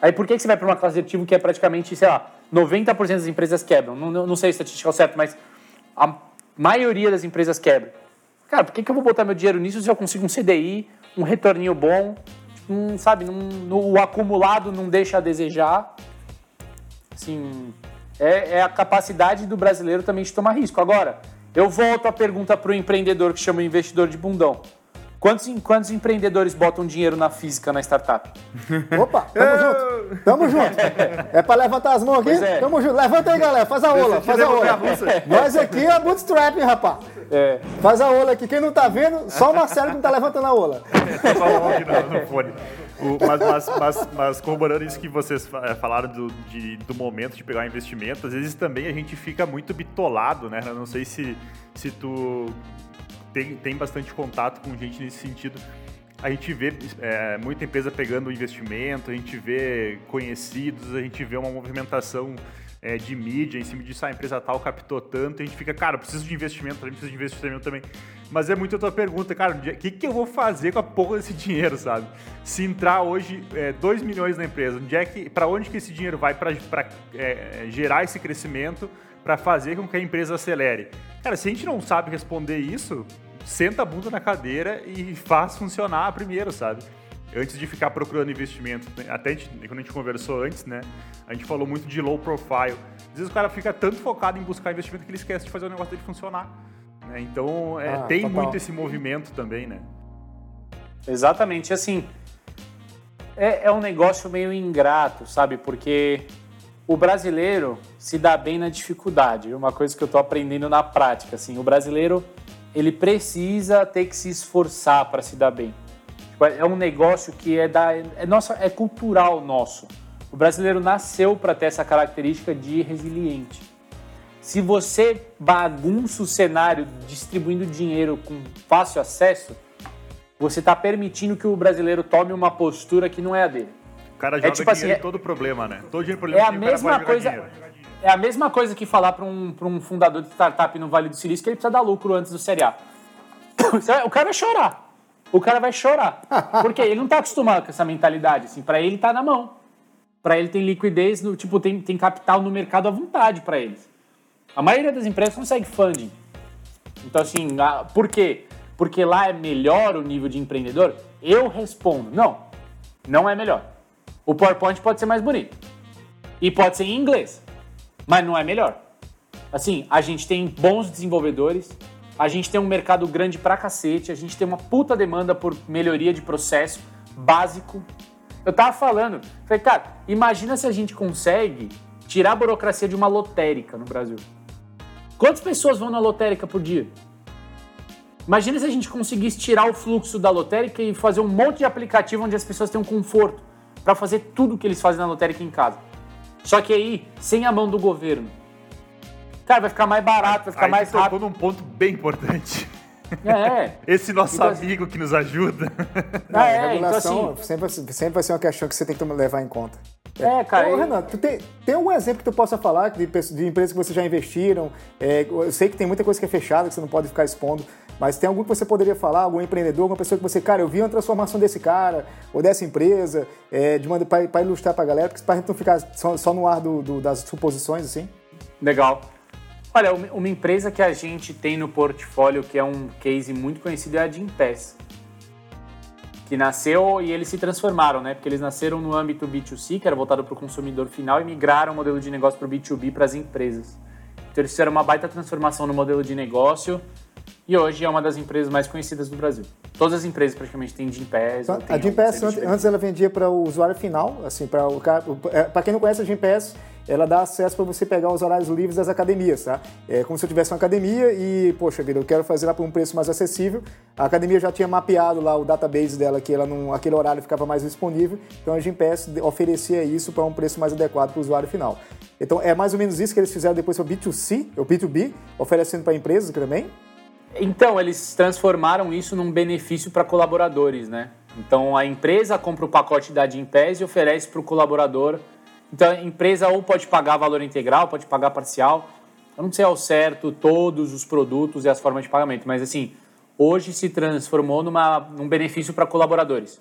Aí por que, que você vai para uma classe de ativo que é praticamente, sei lá, 90% das empresas quebram? Não, não, sei a estatística ao certo, mas a maioria das empresas quebra. Cara, por que, que eu vou botar meu dinheiro nisso se eu consigo um CDI, um retorninho bom, um, sabe, no, o acumulado não deixa a desejar. Assim, é, é a capacidade do brasileiro também de tomar risco. Agora, eu volto a pergunta para o empreendedor que chama o investidor de bundão. Quantos, quantos empreendedores botam dinheiro na física, na startup? Opa, tamo junto. Tamo junto. É pra levantar as mãos aqui? Pois é. Tamo junto. Levanta aí, galera. Faz a ola, faz a ola. Nós aqui é bootstrap, rapaz. É. Faz a ola aqui. Quem não tá vendo, só o Marcelo que não tá levantando a ola. Falou aqui no, no fone. O, mas, mas, mas, mas, corroborando isso que vocês eh, falaram do, de, do momento de pegar investimento, às vezes também a gente fica muito bitolado, né? Eu não sei se, se tu tem, tem bastante contato com gente nesse sentido. A gente vê é, muita empresa pegando investimento, a gente vê conhecidos, a gente vê uma movimentação é, de mídia em cima disso, ah, a empresa tal captou tanto, a gente fica, cara, preciso de investimento, também preciso de investimento também. Mas é muito a tua pergunta, cara, o que, que eu vou fazer com a porra desse dinheiro, sabe? Se entrar hoje é, 2 milhões na empresa, onde é que, para onde que esse dinheiro vai para é, gerar esse crescimento, para fazer com que a empresa acelere? Cara, se a gente não sabe responder isso, senta a bunda na cadeira e faz funcionar primeiro, sabe? antes de ficar procurando investimento. Até a gente, quando a gente conversou antes, né? A gente falou muito de low profile. Às vezes o cara fica tanto focado em buscar investimento que ele esquece de fazer o negócio dele funcionar. Né? Então é, ah, tem total. muito esse movimento também, né? Exatamente. Assim, é, é um negócio meio ingrato, sabe? Porque o brasileiro se dá bem na dificuldade. Uma coisa que eu estou aprendendo na prática, assim, o brasileiro ele precisa ter que se esforçar para se dar bem. É um negócio que é da é nossa é cultural nosso. O brasileiro nasceu para ter essa característica de resiliente. Se você bagunça o cenário distribuindo dinheiro com fácil acesso, você está permitindo que o brasileiro tome uma postura que não é a dele. O cara joga é, tipo assim, é, todo problema, né? Todo dinheiro problema. É a mesma coisa. É a mesma coisa que falar para um, um fundador de startup no Vale do Silício que ele precisa dar lucro antes do Série A. O cara vai chorar o cara vai chorar. Porque ele não está acostumado com essa mentalidade. Assim, para ele tá na mão. Para ele tem liquidez, no, tipo, tem, tem capital no mercado à vontade para eles. A maioria das empresas consegue funding. Então, assim, a, por quê? Porque lá é melhor o nível de empreendedor? Eu respondo, não, não é melhor. O PowerPoint pode ser mais bonito. E pode ser em inglês, mas não é melhor. Assim, a gente tem bons desenvolvedores, a gente tem um mercado grande pra cacete, a gente tem uma puta demanda por melhoria de processo básico. Eu tava falando, falei, cara, imagina se a gente consegue tirar a burocracia de uma lotérica no Brasil. Quantas pessoas vão na lotérica por dia? Imagina se a gente conseguisse tirar o fluxo da lotérica e fazer um monte de aplicativo onde as pessoas um conforto para fazer tudo o que eles fazem na lotérica em casa. Só que aí, sem a mão do governo. Cara, vai ficar mais barato, vai ficar Aí mais rápido. tocou num ponto bem importante. É. Esse nosso então, amigo que nos ajuda. Ah, é, regulação então, assim, sempre, sempre vai ser uma questão que você tem que levar em conta. É, cara. Ô. Renato, tu tem, tem algum exemplo que tu possa falar de, de empresas que vocês já investiram? É, eu sei que tem muita coisa que é fechada, que você não pode ficar expondo, mas tem algum que você poderia falar, algum empreendedor, alguma pessoa que você, cara, eu vi uma transformação desse cara ou dessa empresa, é, de para ilustrar para a galera, para a gente não ficar só, só no ar do, do, das suposições, assim? Legal. Olha, uma empresa que a gente tem no portfólio que é um case muito conhecido é a Gimpass. Que nasceu e eles se transformaram, né? Porque eles nasceram no âmbito B2C, que era voltado para o consumidor final, e migraram o modelo de negócio para o B2B para as empresas. Então eles fizeram uma baita transformação no modelo de negócio e hoje é uma das empresas mais conhecidas do Brasil. Todas as empresas praticamente têm Gimpass. Então, a Gimpass antes, antes ela vendia para o usuário final, assim, para o é, para quem não conhece a Gimpass, ela dá acesso para você pegar os horários livres das academias, tá? É como se eu tivesse uma academia e, poxa vida, eu quero fazer lá por um preço mais acessível. A academia já tinha mapeado lá o database dela, que ela não, aquele horário ficava mais disponível, então a Gimpass oferecia isso para um preço mais adequado para o usuário final. Então é mais ou menos isso que eles fizeram depois para o B2C, o B2B, oferecendo para empresas também. Então, eles transformaram isso num benefício para colaboradores, né? Então, a empresa compra o pacote da Gimpass e oferece para o colaborador então a empresa ou pode pagar valor integral, pode pagar parcial. Eu não sei ao certo todos os produtos e as formas de pagamento, mas assim, hoje se transformou numa, num benefício para colaboradores.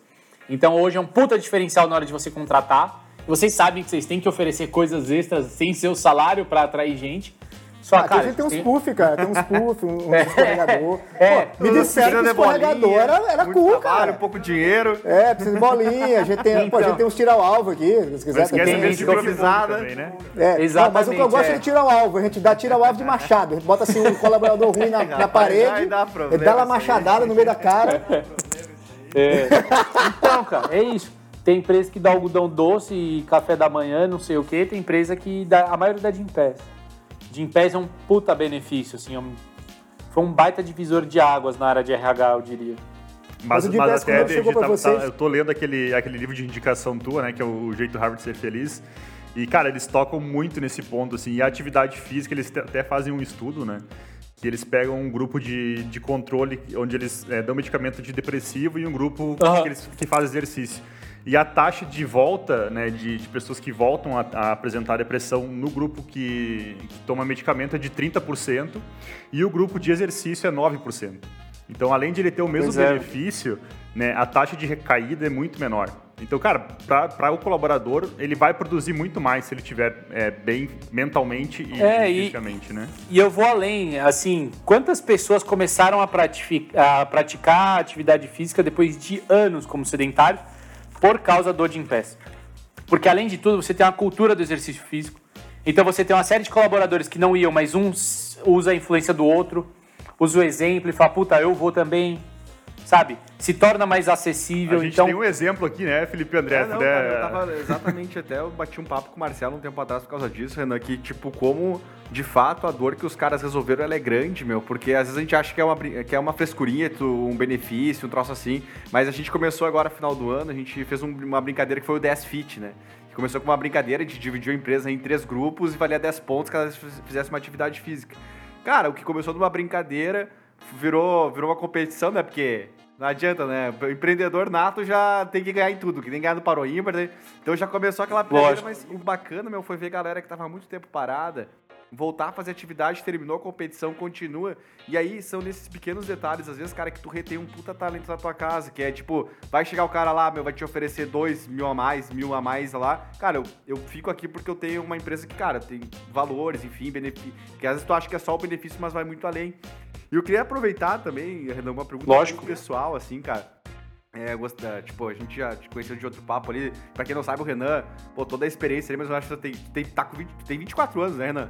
Então hoje é um puta diferencial na hora de você contratar. Vocês sabem que vocês têm que oferecer coisas extras sem seu salário para atrair gente. Só, ah, cara, a gente tem uns puff, cara. Tem uns puff, um, é, escorregador. É, Pô, me disseram que o escorregador era, era cool, cara. um pouco dinheiro. É, precisa de bolinha. A gente tem, então, pô, a gente então. tem uns tira-alvo aqui, se quiser. Mas tem gente improvisada. Também, né? É, Exatamente. Não, mas o que eu gosto é, é de tira-alvo. A gente dá tira-alvo de machado. A gente bota assim um colaborador ruim na, na parede, dá ele dá uma machadada no meio da cara. É. Então, cara, é isso. Tem empresa que dá algodão doce e café da manhã, não sei o quê. Tem empresa que dá. A maioria dá de pés. Gimpass é um puta benefício, assim, é um, foi um baita divisor de águas na área de RH, eu diria. Mas, Mas mas até chegou pra tá- vocês- tá- eu tô lendo aquele, aquele livro de indicação tua, né? Que é o, Jeito Harvard de Ser Feliz. E, cara, eles tocam muito nesse ponto, assim. E a atividade física, eles até fazem um estudo, né? Que eles pegam um grupo de, de controle, onde eles é, dão medicamento de depressivo e um grupo Aham. que, eles, que faz exercício. E a taxa de volta, né, de, de pessoas que voltam a, a apresentar depressão no grupo que, que toma medicamento é de 30% e o grupo de exercício é 9%. Então, além de ele ter o mesmo Pois é. benefício, né, a taxa de recaída é muito menor. Então, cara, para o colaborador, ele vai produzir muito mais se ele estiver é, bem mentalmente e, É, fisicamente, né? E eu vou além, assim, quantas pessoas começaram a, a praticar atividade física depois de anos como sedentários por causa do Gym Pass? Porque além de tudo, você tem uma cultura do exercício físico. Então você tem uma série de colaboradores que não iam, mas um usa a influência do outro, usa o exemplo e fala, puta, eu vou também, sabe? Se torna mais A acessível. gente então, tem um exemplo aqui, né, Felipe André? É, não, né? cara, eu tava exatamente até eu bati um papo com o Marcelo um tempo atrás por causa disso, Renan, que tipo, como de fato a dor que os caras resolveram ela é grande, meu, porque às vezes a gente acha que é uma, que é uma frescurinha, um benefício, um troço assim, mas a gente começou agora, final do ano, a gente fez um- uma brincadeira que foi o 10 Fit, né? Que começou com uma brincadeira, a gente dividiu a empresa em três grupos e valia 10 pontos cada vez que fizesse uma atividade física. Cara, o que começou numa brincadeira virou, virou uma competição, né? Porque não adianta, né? O empreendedor nato já tem que ganhar em tudo, que nem ganhar no Paro ímpar, né? Então já começou aquela Lógico. mas o bacana, meu, foi ver galera que tava há muito tempo parada voltar a fazer atividade, terminou a competição, continua. E aí são nesses pequenos detalhes, às vezes, cara, que tu retém um puta talento na tua casa, que é tipo, vai chegar o cara lá, meu, vai te oferecer dois mil a mais, mil a mais lá. Cara, eu, eu fico aqui porque eu tenho uma empresa que, cara, tem valores, enfim, benefícios. Que às vezes tu acha que é só o benefício, mas vai muito além. E eu queria aproveitar também, Renan, uma pergunta Lógico. muito pessoal, assim, cara. É, gosta, tipo, a gente já te conheceu de outro papo ali. Pra quem não sabe, o Renan, pô, toda a experiência ali, mas eu acho que você tem, tem, tá com 20, tem 24 anos, né, Renan?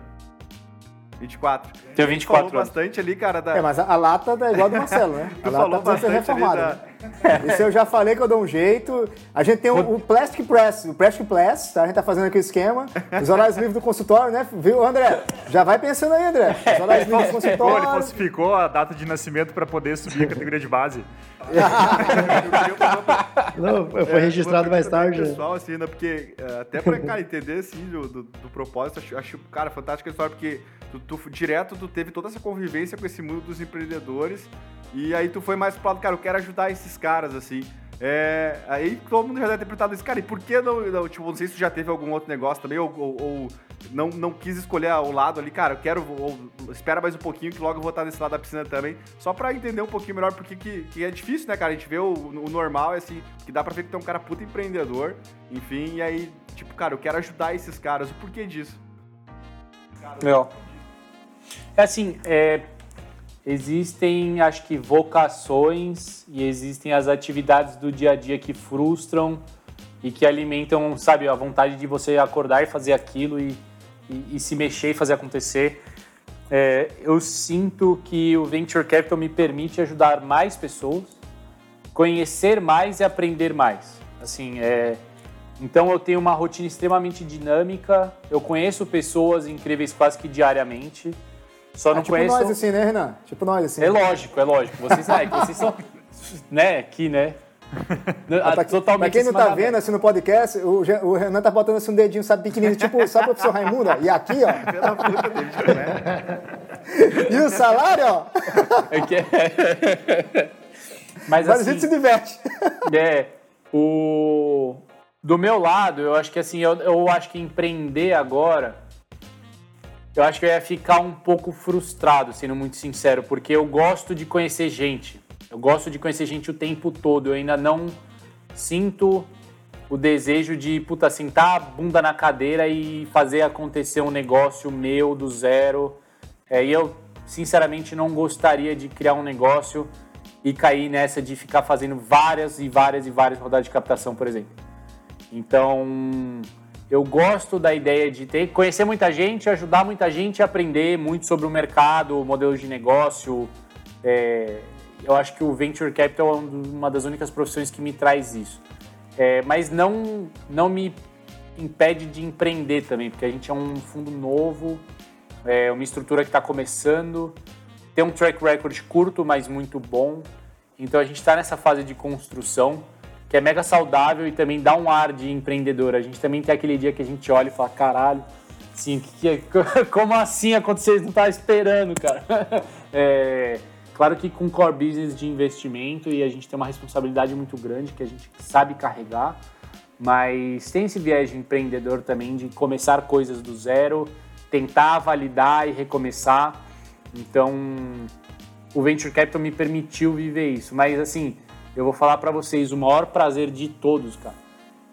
24. Tenho Tu 24 falou anos. bastante ali, cara, da... É, mas a, a lata é igual a do Marcelo, né? A Tu lata falou ser bastante ali reformada. né? Isso eu já falei que eu dou um jeito. A gente tem o, o Plastic Press, o Plastic Press, tá? A gente tá fazendo aqui o esquema. Os horários livres do consultório, né? Viu, André? Já vai pensando aí, André. Os horários livres do Pô, ele consultório. falsificou a data de nascimento para poder subir a categoria de base. Não, foi É, registrado mais tarde. né? Pessoal, assim, né? Porque é, até pra, cara, entender, assim, do, do, do propósito, acho, acho, cara, fantástica a história, porque tu, tu, direto tu teve toda essa convivência com esse mundo dos empreendedores e aí tu foi mais pro lado, cara, eu quero ajudar esses caras, assim. É, aí todo mundo já deve ter perguntado isso, cara, e por que não, não, tipo, não sei se já teve algum outro negócio também, ou, ou- ou não, não quis escolher o lado ali, cara, eu quero, ou, espera mais um pouquinho que logo eu vou estar desse lado da piscina também, só pra entender um pouquinho melhor, porque que, que é difícil, né, cara, a gente vê o, o normal, é assim, que dá pra ver que tu é um cara puta empreendedor, enfim, e aí, tipo, cara, eu quero ajudar esses caras, o porquê disso? Legal. É assim, é, existem, acho que, vocações e existem as atividades do dia a dia que frustram e que alimentam, sabe, a vontade de você acordar e fazer aquilo e, e- e se mexer e fazer acontecer. É, eu sinto que o Venture Capital me permite ajudar mais pessoas, conhecer mais e aprender mais. Assim, é, então eu tenho uma rotina extremamente dinâmica, eu conheço pessoas incríveis quase que diariamente, só Ah, não tipo conheço... nós, assim, né, Renan? Tipo nós, assim. É lógico, é lógico. Vocês, ah, é que vocês são, né, aqui, né? Pra, Ah, Totalmente pra quem não tá vendo média. assim no podcast, o, o Renan tá botando assim um dedinho, sabe, pequenininho, tipo, sabe o professor Raimundo? ó? E aqui, ó. Pela puta dele, né? E o salário, ó. É que- Mas Mas a assim, gente se diverte. é, o... Do meu lado, eu acho que assim, eu, eu acho que empreender agora, eu acho que eu ia ficar um pouco frustrado, sendo muito sincero, porque eu gosto de conhecer gente. Eu gosto de conhecer gente o tempo todo. Eu ainda não sinto o desejo de, puta, sentar a bunda na cadeira e fazer acontecer um negócio meu do zero. É, e eu, sinceramente, não gostaria de criar um negócio e cair nessa de ficar fazendo várias e várias e várias rodadas de captação, por exemplo. Então, eu gosto da ideia de ter, conhecer muita gente, ajudar muita gente a aprender muito sobre o mercado, modelos de negócio. É, eu acho que o Venture Capital é um uma das únicas profissões que me traz isso. É, mas não, não me impede de empreender também, porque a gente é um fundo novo, é uma estrutura que está começando, tem um track record curto, mas muito bom. Então a gente está nessa fase de construção que é mega saudável e também dá um ar de empreendedor. A gente também tem aquele dia que a gente olha e fala, caralho, assim, que, que, como assim aconteceu? Não estava esperando, cara. É, claro que com core business de investimento e a gente tem uma responsabilidade muito grande que a gente sabe carregar, mas tem esse viés de empreendedor também de começar coisas do zero, tentar validar e recomeçar. Então, o Venture Capital me permitiu viver isso. Mas, assim, eu vou falar para vocês, o maior prazer de todos, cara,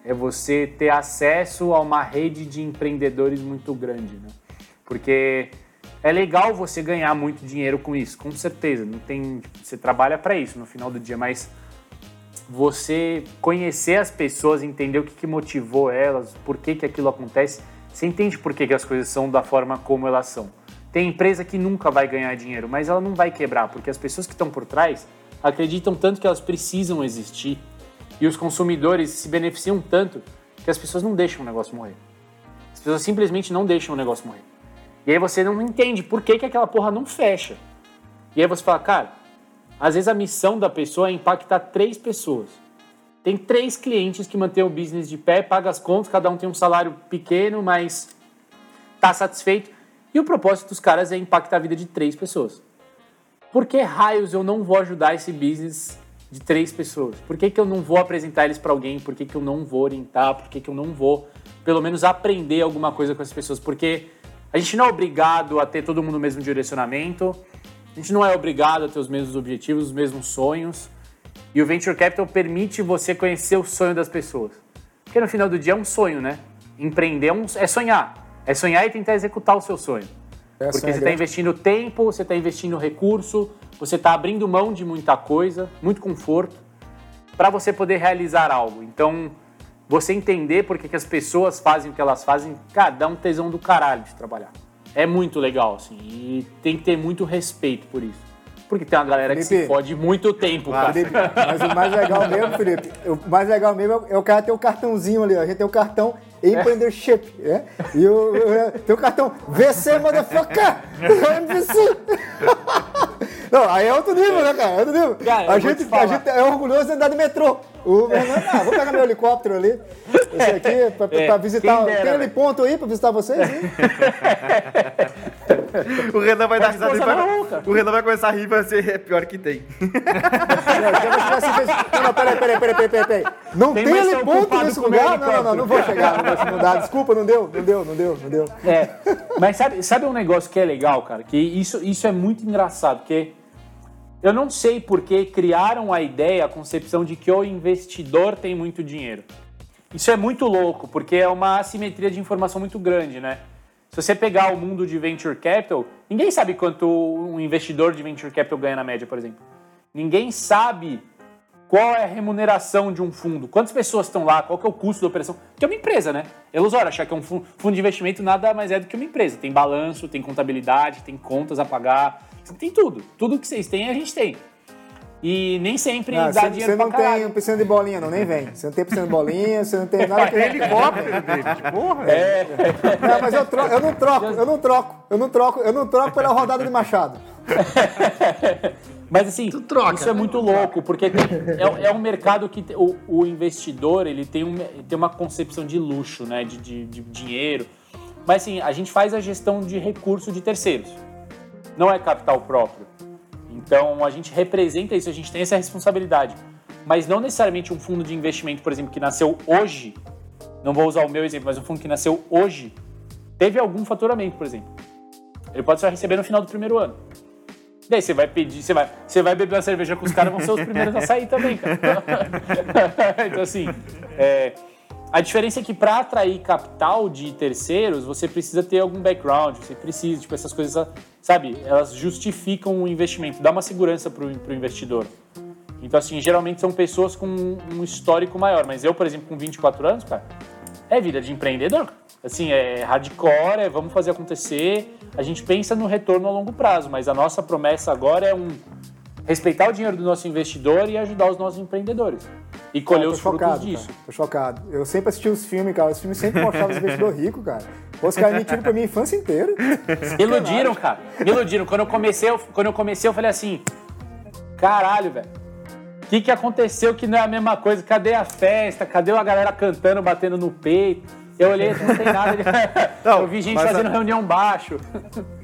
é você ter acesso a uma rede de empreendedores muito grande, né? Porque é legal você ganhar muito dinheiro com isso, com certeza. Não tem, você trabalha para isso no final do dia, mas você conhecer as pessoas, entender o que, que motivou elas, por que, que aquilo acontece, você entende por que, que as coisas são da forma como elas são. Tem empresa que nunca vai ganhar dinheiro, mas ela não vai quebrar, porque as pessoas que estão por trás acreditam tanto que elas precisam existir e os consumidores se beneficiam tanto que as pessoas não deixam o negócio morrer. As pessoas simplesmente não deixam o negócio morrer. E aí você não entende por que, que aquela porra não fecha. E aí você fala, cara, às vezes a missão da pessoa é impactar três pessoas. Tem três clientes que mantêm o business de pé, paga as contas, cada um tem um salário pequeno, mas tá satisfeito. E o propósito dos caras é impactar a vida de três pessoas. Por que raios eu não vou ajudar esse business de três pessoas? Por que, que eu não vou apresentar eles para alguém? Por que, que eu não vou orientar? Por que, que eu não vou, pelo menos, aprender alguma coisa com essas pessoas? Porque a gente não é obrigado a ter todo mundo no mesmo direcionamento, a gente não é obrigado a ter os mesmos objetivos, os mesmos sonhos. E o Venture Capital permite você conhecer o sonho das pessoas. Porque no final do dia é um sonho, né? Empreender é, um, é sonhar. É sonhar e tentar executar o seu sonho. Essa Porque é você está investindo tempo, você está investindo recurso, você está abrindo mão de muita coisa, muito conforto, para você poder realizar algo. Então, você entender por que, que as pessoas fazem o que elas fazem, cara, dá um tesão do caralho de trabalhar. É muito legal, assim, e tem que ter muito respeito por isso. Porque tem uma galera Felipe, que se fode muito tempo, cara. Felipe, mas o mais legal mesmo, Felipe, o mais legal mesmo é o cara ter o cartãozinho ali, ó. A gente tem o cartão Empreendership, é. é? E o, o, tem o cartão VC Motherfucker! MVC! Não, aí é outro nível, né, cara? É outro nível. Cara, a, gente, a gente é orgulhoso de andar de metrô. O Fernando, ah, vou pegar meu helicóptero ali, esse aqui, pra, é, pra visitar. Dera, tem ali ponto aí pra visitar vocês? o Renan vai dar risada. Vai, o Renan vai começar a rir e vai ser é pior que tem. não, não, peraí, peraí, peraí, peraí, peraí. Não tem, tem ponto nesse lugar? Não, não, não, não vou chegar, não vou mudar. Desculpa, não deu, não deu, não deu, não deu. É, mas sabe, sabe um negócio que é legal, cara? Que isso, isso é muito engraçado, porque eu não sei por que criaram a ideia, a concepção de que o investidor tem muito dinheiro. Isso é muito louco, porque é uma assimetria de informação muito grande, né? Se você pegar o mundo de venture capital, ninguém sabe quanto um investidor de venture capital ganha na média, por exemplo. Ninguém sabe qual é a remuneração de um fundo, quantas pessoas estão lá, qual é o custo da operação, que é uma empresa, né? É ilusório achar que é um fundo de investimento nada mais é do que uma empresa. Tem balanço, tem contabilidade, tem contas a pagar, tem tudo. Tudo que vocês têm, a gente tem. E nem sempre não, dá você, dinheiro Você não tem piscina de bolinha, não, nem vem. Você não tem piscina de bolinha, você não tem nada que... Tem helicóptero, David, porra. É. Não, mas eu, troco, eu não troco, eu não troco, eu não troco, eu não troco pela rodada de machado. Mas assim, troca, isso é né? muito louco, porque é, é, um mercado que o, o, investidor ele tem, um, tem uma concepção de luxo, né? De, de, de dinheiro. Mas assim, a gente faz a gestão de recurso de terceiros. Não é capital próprio. Então a gente representa isso, a gente tem essa responsabilidade. Mas não necessariamente um fundo de investimento, por exemplo, que nasceu hoje, não vou usar o meu exemplo, mas um fundo que nasceu hoje, teve algum faturamento, por exemplo. Ele pode só receber no final do primeiro ano. Daí você vai pedir, você vai, você vai beber uma cerveja com os caras, vão ser os primeiros a sair também, cara. então, assim, é, a diferença é que para atrair capital de terceiros, você precisa ter algum background, você precisa, tipo, essas coisas, sabe, elas justificam o investimento, dá uma segurança para o investidor. Então, assim, geralmente são pessoas com um histórico maior, mas eu, por exemplo, com 24 anos, cara, é vida de empreendedor. Assim, é hardcore, é vamos fazer acontecer. A gente pensa no retorno a longo prazo, mas a nossa promessa agora é um respeitar o dinheiro do nosso investidor e ajudar os nossos empreendedores. E colher cara, os chocado, frutos disso. Cara, tô chocado. Eu sempre assisti os filmes, cara. Os filmes sempre mostravam os investidores ricos, cara. Os caras mentiram pra minha infância inteira. Me iludiram, cara. Me iludiram. Quando eu comecei, eu, quando eu comecei, eu falei assim: caralho, velho. O que, que aconteceu que não é a mesma coisa? Cadê a festa? Cadê a galera cantando, batendo no peito? Eu olhei, não tem nada. Não, eu vi gente fazendo a- reunião baixo.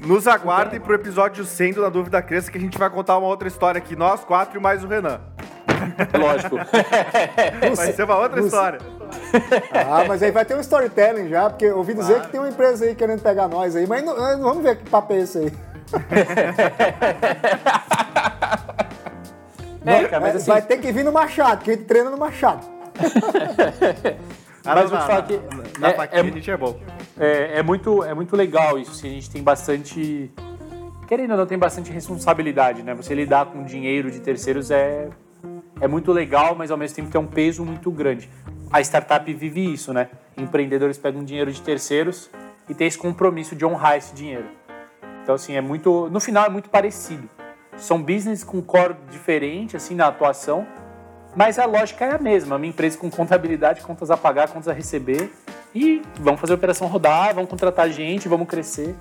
Nos aguardem pro episódio 100 do Na Dúvida Cresça, que a gente vai contar uma outra história aqui, nós quatro e mais o Renan. Lógico. Vai ser uma outra história. Ah, mas aí vai ter um storytelling já, porque eu ouvi dizer que tem uma empresa aí querendo pegar nós aí, mas não, não- vamos ver que papo é esse aí. É, cara, mas assim, vai ter que vir no Machado, que a gente treina no Machado. Mas vou te na, falar que na é- faquinha é- a gente é bom. É, é muito, é muito legal isso. assim, a gente tem bastante. Querendo ou não, tem bastante responsabilidade, né? Você lidar com dinheiro de terceiros é, é muito legal, mas ao mesmo tempo tem um peso muito grande. A startup vive isso, né? Empreendedores pegam dinheiro de terceiros e tem esse compromisso de honrar esse dinheiro. Então, assim, é muito. No final é muito parecido. São business com core diferente, assim, na atuação, mas a lógica é a mesma. Uma empresa com contabilidade, contas a pagar, contas a receber. E vamos fazer a operação rodar, vamos contratar gente, vamos crescer.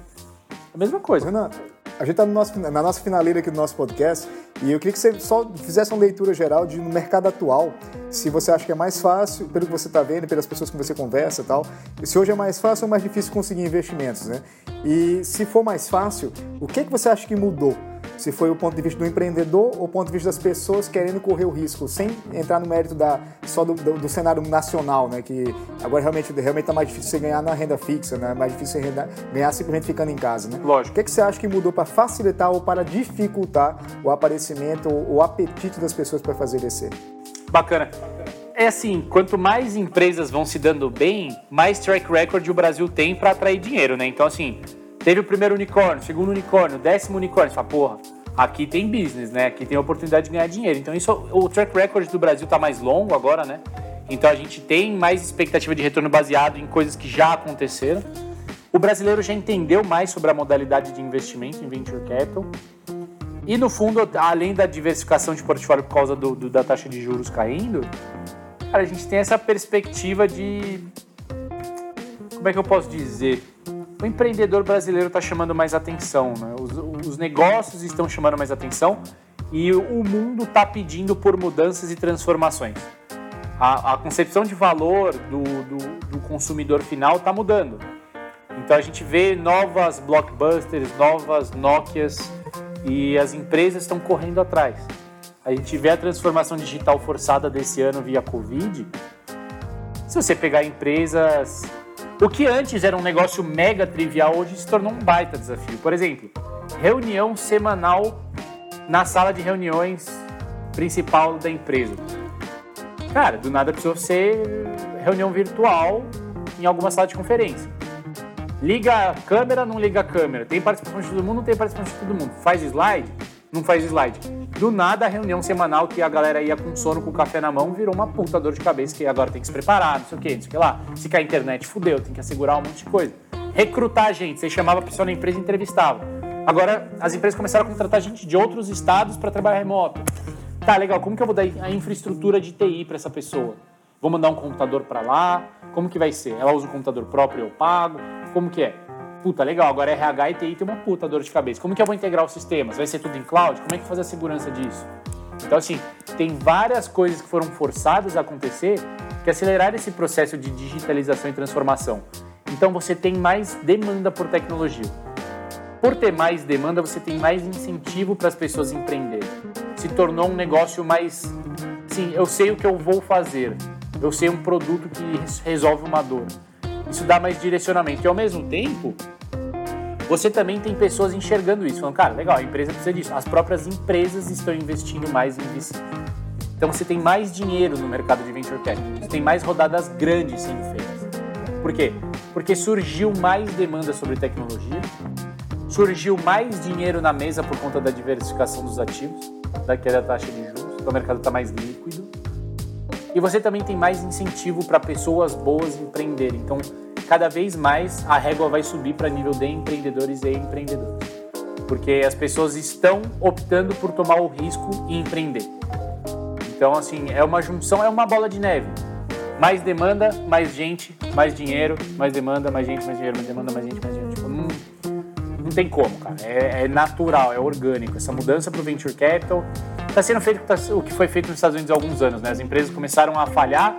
A mesma coisa. Renan, a gente tá no na nossa finaleira aqui do nosso podcast e eu queria que você só fizesse uma leitura geral de no mercado atual, se você acha que é mais fácil, pelo que você está vendo, pelas pessoas com que você conversa e tal, se hoje é mais fácil ou mais difícil conseguir investimentos, né? E se for mais fácil, o que, que você acha que mudou? Se foi o ponto de vista do empreendedor ou o ponto de vista das pessoas querendo correr o risco, sem entrar no mérito da, só do, do- do cenário nacional, né? Que agora realmente realmente tá mais difícil você ganhar na renda fixa, né? É mais difícil você renda- ganhar simplesmente ficando em casa, né? Lógico. O que, que você acha que mudou para facilitar ou para dificultar o aparecimento ou o apetite das pessoas para fazer DC? Bacana. É assim, quanto mais empresas vão se dando bem, mais track record o Brasil tem para atrair dinheiro, né? Então, assim, teve o primeiro unicórnio, segundo unicórnio, décimo unicórnio. Você fala, porra, aqui tem business, né? Aqui tem oportunidade de ganhar dinheiro. Então, isso, o track record do Brasil tá mais longo agora, né? Então, a gente tem mais expectativa de retorno baseado em coisas que já aconteceram. O brasileiro já entendeu mais sobre a modalidade de investimento em venture capital. E no fundo, além da diversificação de portfólio por causa do, do- da taxa de juros caindo, cara, a gente tem essa perspectiva de. Como é que eu posso dizer? O empreendedor brasileiro está chamando mais atenção, né? os, os negócios estão chamando mais atenção e o mundo está pedindo por mudanças e transformações. A, a concepção de valor do, do- do consumidor final está mudando. Então a gente vê novas blockbusters, novas Nokias e as empresas estão correndo atrás. A gente vê a transformação digital forçada desse ano via Covid. Se você pegar empresas. O que antes era um negócio mega trivial, hoje se tornou um baita desafio. Por exemplo, reunião semanal na sala de reuniões principal da empresa. Cara, do nada precisou ser reunião virtual em alguma sala de conferência. Liga a câmera, não liga a câmera. Tem participação de todo mundo, não tem participação de todo mundo. Faz slide, não faz slide. Do nada, a reunião semanal que a galera ia com sono, com café na mão, virou uma puta dor de cabeça que agora tem que se preparar, não sei o que, não sei o que lá. Se cair a internet, fudeu, tem que assegurar um monte de coisa. Recrutar gente, você chamava a pessoa na empresa e entrevistava. Agora, as empresas começaram a contratar gente de outros estados para trabalhar remoto. Tá, legal, como que eu vou dar a infraestrutura de TI para essa pessoa? Vou mandar um computador para lá? Como que vai ser? Ela usa um computador próprio eu pago? Como que é? Puta, legal, agora RH e TI tem uma puta dor de cabeça. Como que eu vou integrar os sistemas? Vai ser tudo em cloud? Como é que eu vou fazer a segurança disso? Então, assim, tem várias coisas que foram forçadas a acontecer que aceleraram esse processo de digitalização e transformação. Então, você tem mais demanda por tecnologia. Por ter mais demanda, você tem mais incentivo para as pessoas empreenderem. Se tornou um negócio mais. Sim, eu sei o que eu vou fazer. Eu sei um produto que res- resolve uma dor. Isso dá mais direcionamento. E ao mesmo tempo, você também tem pessoas enxergando isso, falando, cara, legal, a empresa precisa disso. As próprias empresas estão investindo mais em VC. Então você tem mais dinheiro no mercado de venture capital. Você tem mais rodadas grandes sendo feitas. Por quê? Porque surgiu mais demanda sobre tecnologia, surgiu mais dinheiro na mesa por conta da diversificação dos ativos, daquela taxa de juros, então o mercado está mais líquido. E você também tem mais incentivo para pessoas boas empreenderem. Então, cada vez mais a régua vai subir para nível de empreendedores e empreendedoras. Porque as pessoas estão optando por tomar o risco e empreender. Então, assim, é uma junção, é uma bola de neve. Mais demanda, mais gente, mais dinheiro, mais demanda, mais gente, mais dinheiro, mais demanda, mais gente, mais dinheiro. Tipo, não, não tem como, cara. É, é natural, é orgânico. Essa mudança para o venture capital está sendo feito tá, o que foi feito nos Estados Unidos há alguns anos, né? As empresas começaram a falhar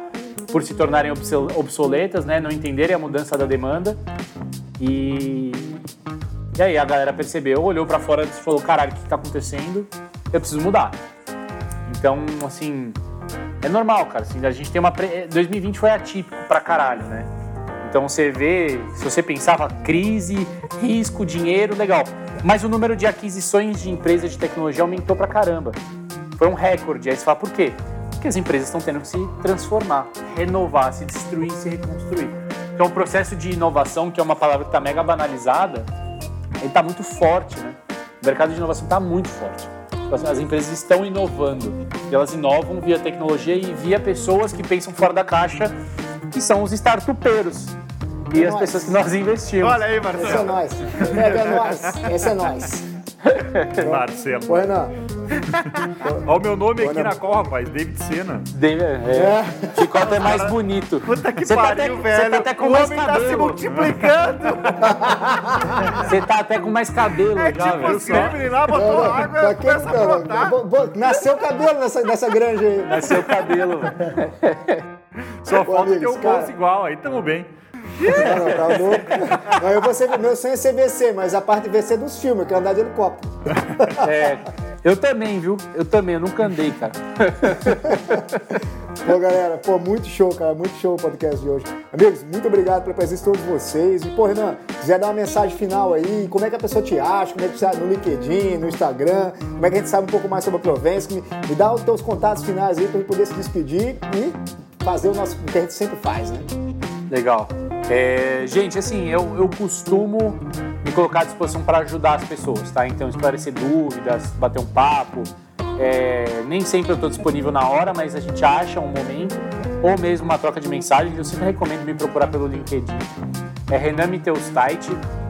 por se tornarem obsoletas, né? Não entenderem a mudança da demanda e e aí a galera percebeu, olhou para fora e falou: caralho, o que está acontecendo? Eu preciso mudar. Então, assim, é normal, cara. Assim, a gente tem uma. 2020 foi atípico pra caralho, né? Então você vê, se você pensava crise, risco, dinheiro, legal. Mas o número de aquisições de empresas de tecnologia aumentou pra caramba. Foi um recorde. Aí você fala, por quê? Porque as empresas estão tendo que se transformar, renovar, se destruir, se reconstruir. Então o processo de inovação, que é uma palavra que está mega banalizada, ele está muito forte, né? O mercado de inovação está muito forte. As empresas estão inovando. E elas inovam via tecnologia e via pessoas que pensam fora da caixa, que são os startupeiros. E é as nós. pessoas que nós investimos. Olha aí, Marcelo. Esse é nós. É, nós. Esse é nós. Marcelo. Oi, Renan. Olha o meu nome aqui na call, rapaz. David Senna. David, é. é. Ficou até mais bonito. Puta que você pariu, tá até, velho. Você tá até com o mais homem cabelo. tá se multiplicando. Você tá até com mais cabelo é já, tipo velho. Assim, lá, botou não, água e começa a brotar. Nasceu cabelo nessa, nessa granja aí. Nasceu cabelo, velho. Só falta ter um bolso igual, aí tamo bem. Não, não, tá louco. Não, eu vou ser, meu sonho é ser VC, mas a parte VC é dos filmes, eu quero andar de helicóptero. É, eu também, viu? Eu também, eu nunca andei, cara. Pô, galera, pô, muito show, cara, muito show o podcast de hoje. Amigos, muito obrigado pela presença de todos vocês. E, pô, Renan, quiser dar uma mensagem final aí, como é que a pessoa te acha, como é que você no LinkedIn, no Instagram, como é que a gente sabe um pouco mais sobre a Provence, me, me dá os teus contatos finais aí pra gente poder se despedir e fazer o nosso, o que a gente sempre faz, né? Legal. É, gente, assim, eu, eu costumo me colocar à disposição para ajudar as pessoas, tá? Então, esclarecer dúvidas, bater um papo. É, nem sempre eu estou disponível na hora, mas a gente acha um momento, ou mesmo uma troca de mensagens. Eu sempre recomendo me procurar pelo LinkedIn. É Renan Mittelsteit.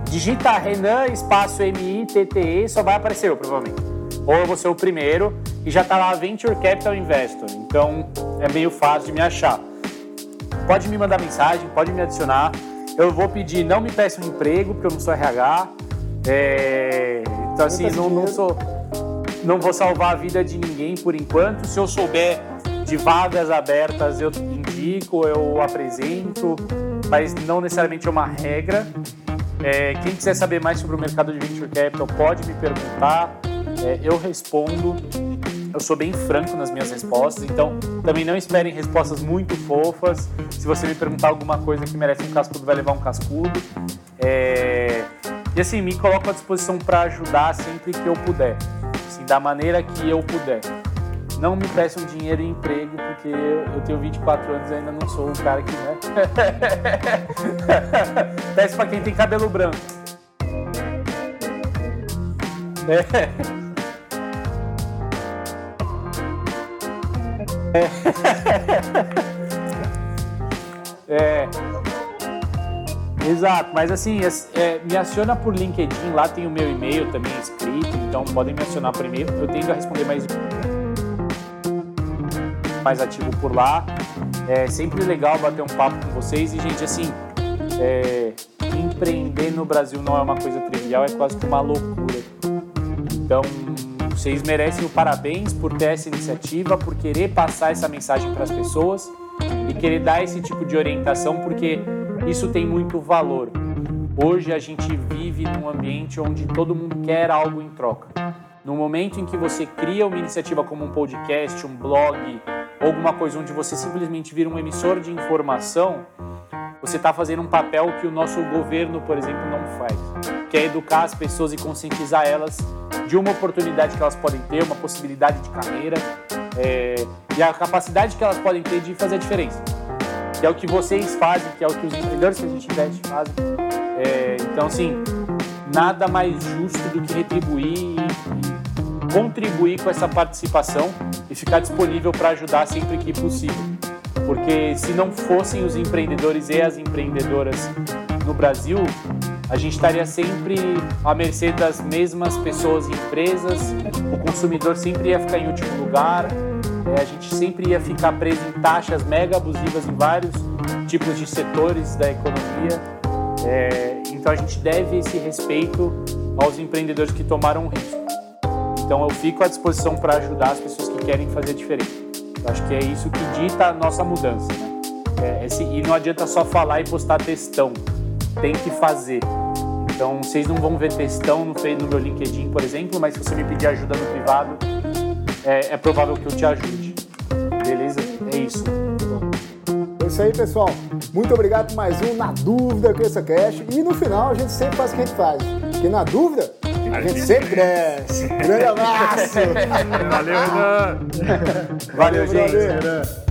Digita Renan espaço M-I-T-T-E, só vai aparecer eu, provavelmente. Ou eu vou ser o primeiro e já está lá Venture Capital Investor. Então, é meio fácil de me achar pode me mandar mensagem, pode me adicionar. Eu vou pedir, não me peça um emprego, porque eu não sou RH. É, então, assim, não, não, sou, não vou salvar a vida de ninguém por enquanto. Se eu souber de vagas abertas, eu indico, eu apresento, mas não necessariamente é uma regra. É, quem quiser saber mais sobre o mercado de Venture Capital pode me perguntar, é, eu respondo eu sou bem franco nas minhas respostas, então também não esperem respostas muito fofas. Se você me perguntar alguma coisa que merece um cascudo, vai levar um cascudo. É... E assim, me coloco à disposição para ajudar sempre que eu puder, assim, da maneira que eu puder. Não me peçam dinheiro e emprego, porque eu, eu tenho 24 anos e ainda não sou o cara que, né? Peço para quem tem cabelo branco. É. É. Exato, mas assim, é, me aciona por LinkedIn, lá tem o meu e-mail também escrito, então podem me acionar por e-mail. Eu tendo a responder mais, mais ativo por lá. É sempre legal bater um papo com vocês e, gente, assim, é, empreender no Brasil não é uma coisa trivial, é quase que uma loucura. Então, vocês merecem o parabéns por ter essa iniciativa, por querer passar essa mensagem para as pessoas e querer dar esse tipo de orientação, porque isso tem muito valor. Hoje a gente vive num ambiente onde todo mundo quer algo em troca. No momento em que você cria uma iniciativa como um podcast, um blog, alguma coisa onde você simplesmente vira um emissor de informação, você está fazendo um papel que o nosso governo, por exemplo, não faz, que é educar as pessoas e conscientizar elas de uma oportunidade que elas podem ter, uma possibilidade de carreira é, e a capacidade que elas podem ter de fazer a diferença. Que é o que vocês fazem, que é o que os empreendedores que a gente investe fazem. É, então, assim, nada mais justo do que retribuir e contribuir com essa participação e ficar disponível para ajudar sempre que possível. Porque se não fossem os empreendedores e as empreendedoras no Brasil, a gente estaria sempre à mercê das mesmas pessoas e empresas, o consumidor sempre ia ficar em último lugar, é, a gente sempre ia ficar preso em taxas mega abusivas em vários tipos de setores da economia. É, então a gente deve esse respeito aos empreendedores que tomaram risco. Então eu fico à disposição para ajudar as pessoas que querem fazer diferente. Acho que é isso que dita a nossa mudança, né? É, esse, e não adianta só falar e postar textão, tem que fazer. Então vocês não vão ver textão no, no meu LinkedIn, por exemplo, mas se você me pedir ajuda no privado, é, é provável que eu te ajude. Beleza? É isso. É isso aí, pessoal. Muito obrigado por mais um Na Dúvida Cresça Cash. E no final a gente sempre faz o que a gente faz. Porque na dúvida, a gente sempre cresce. Grande abraço. Valeu, Renan. Valeu, gente.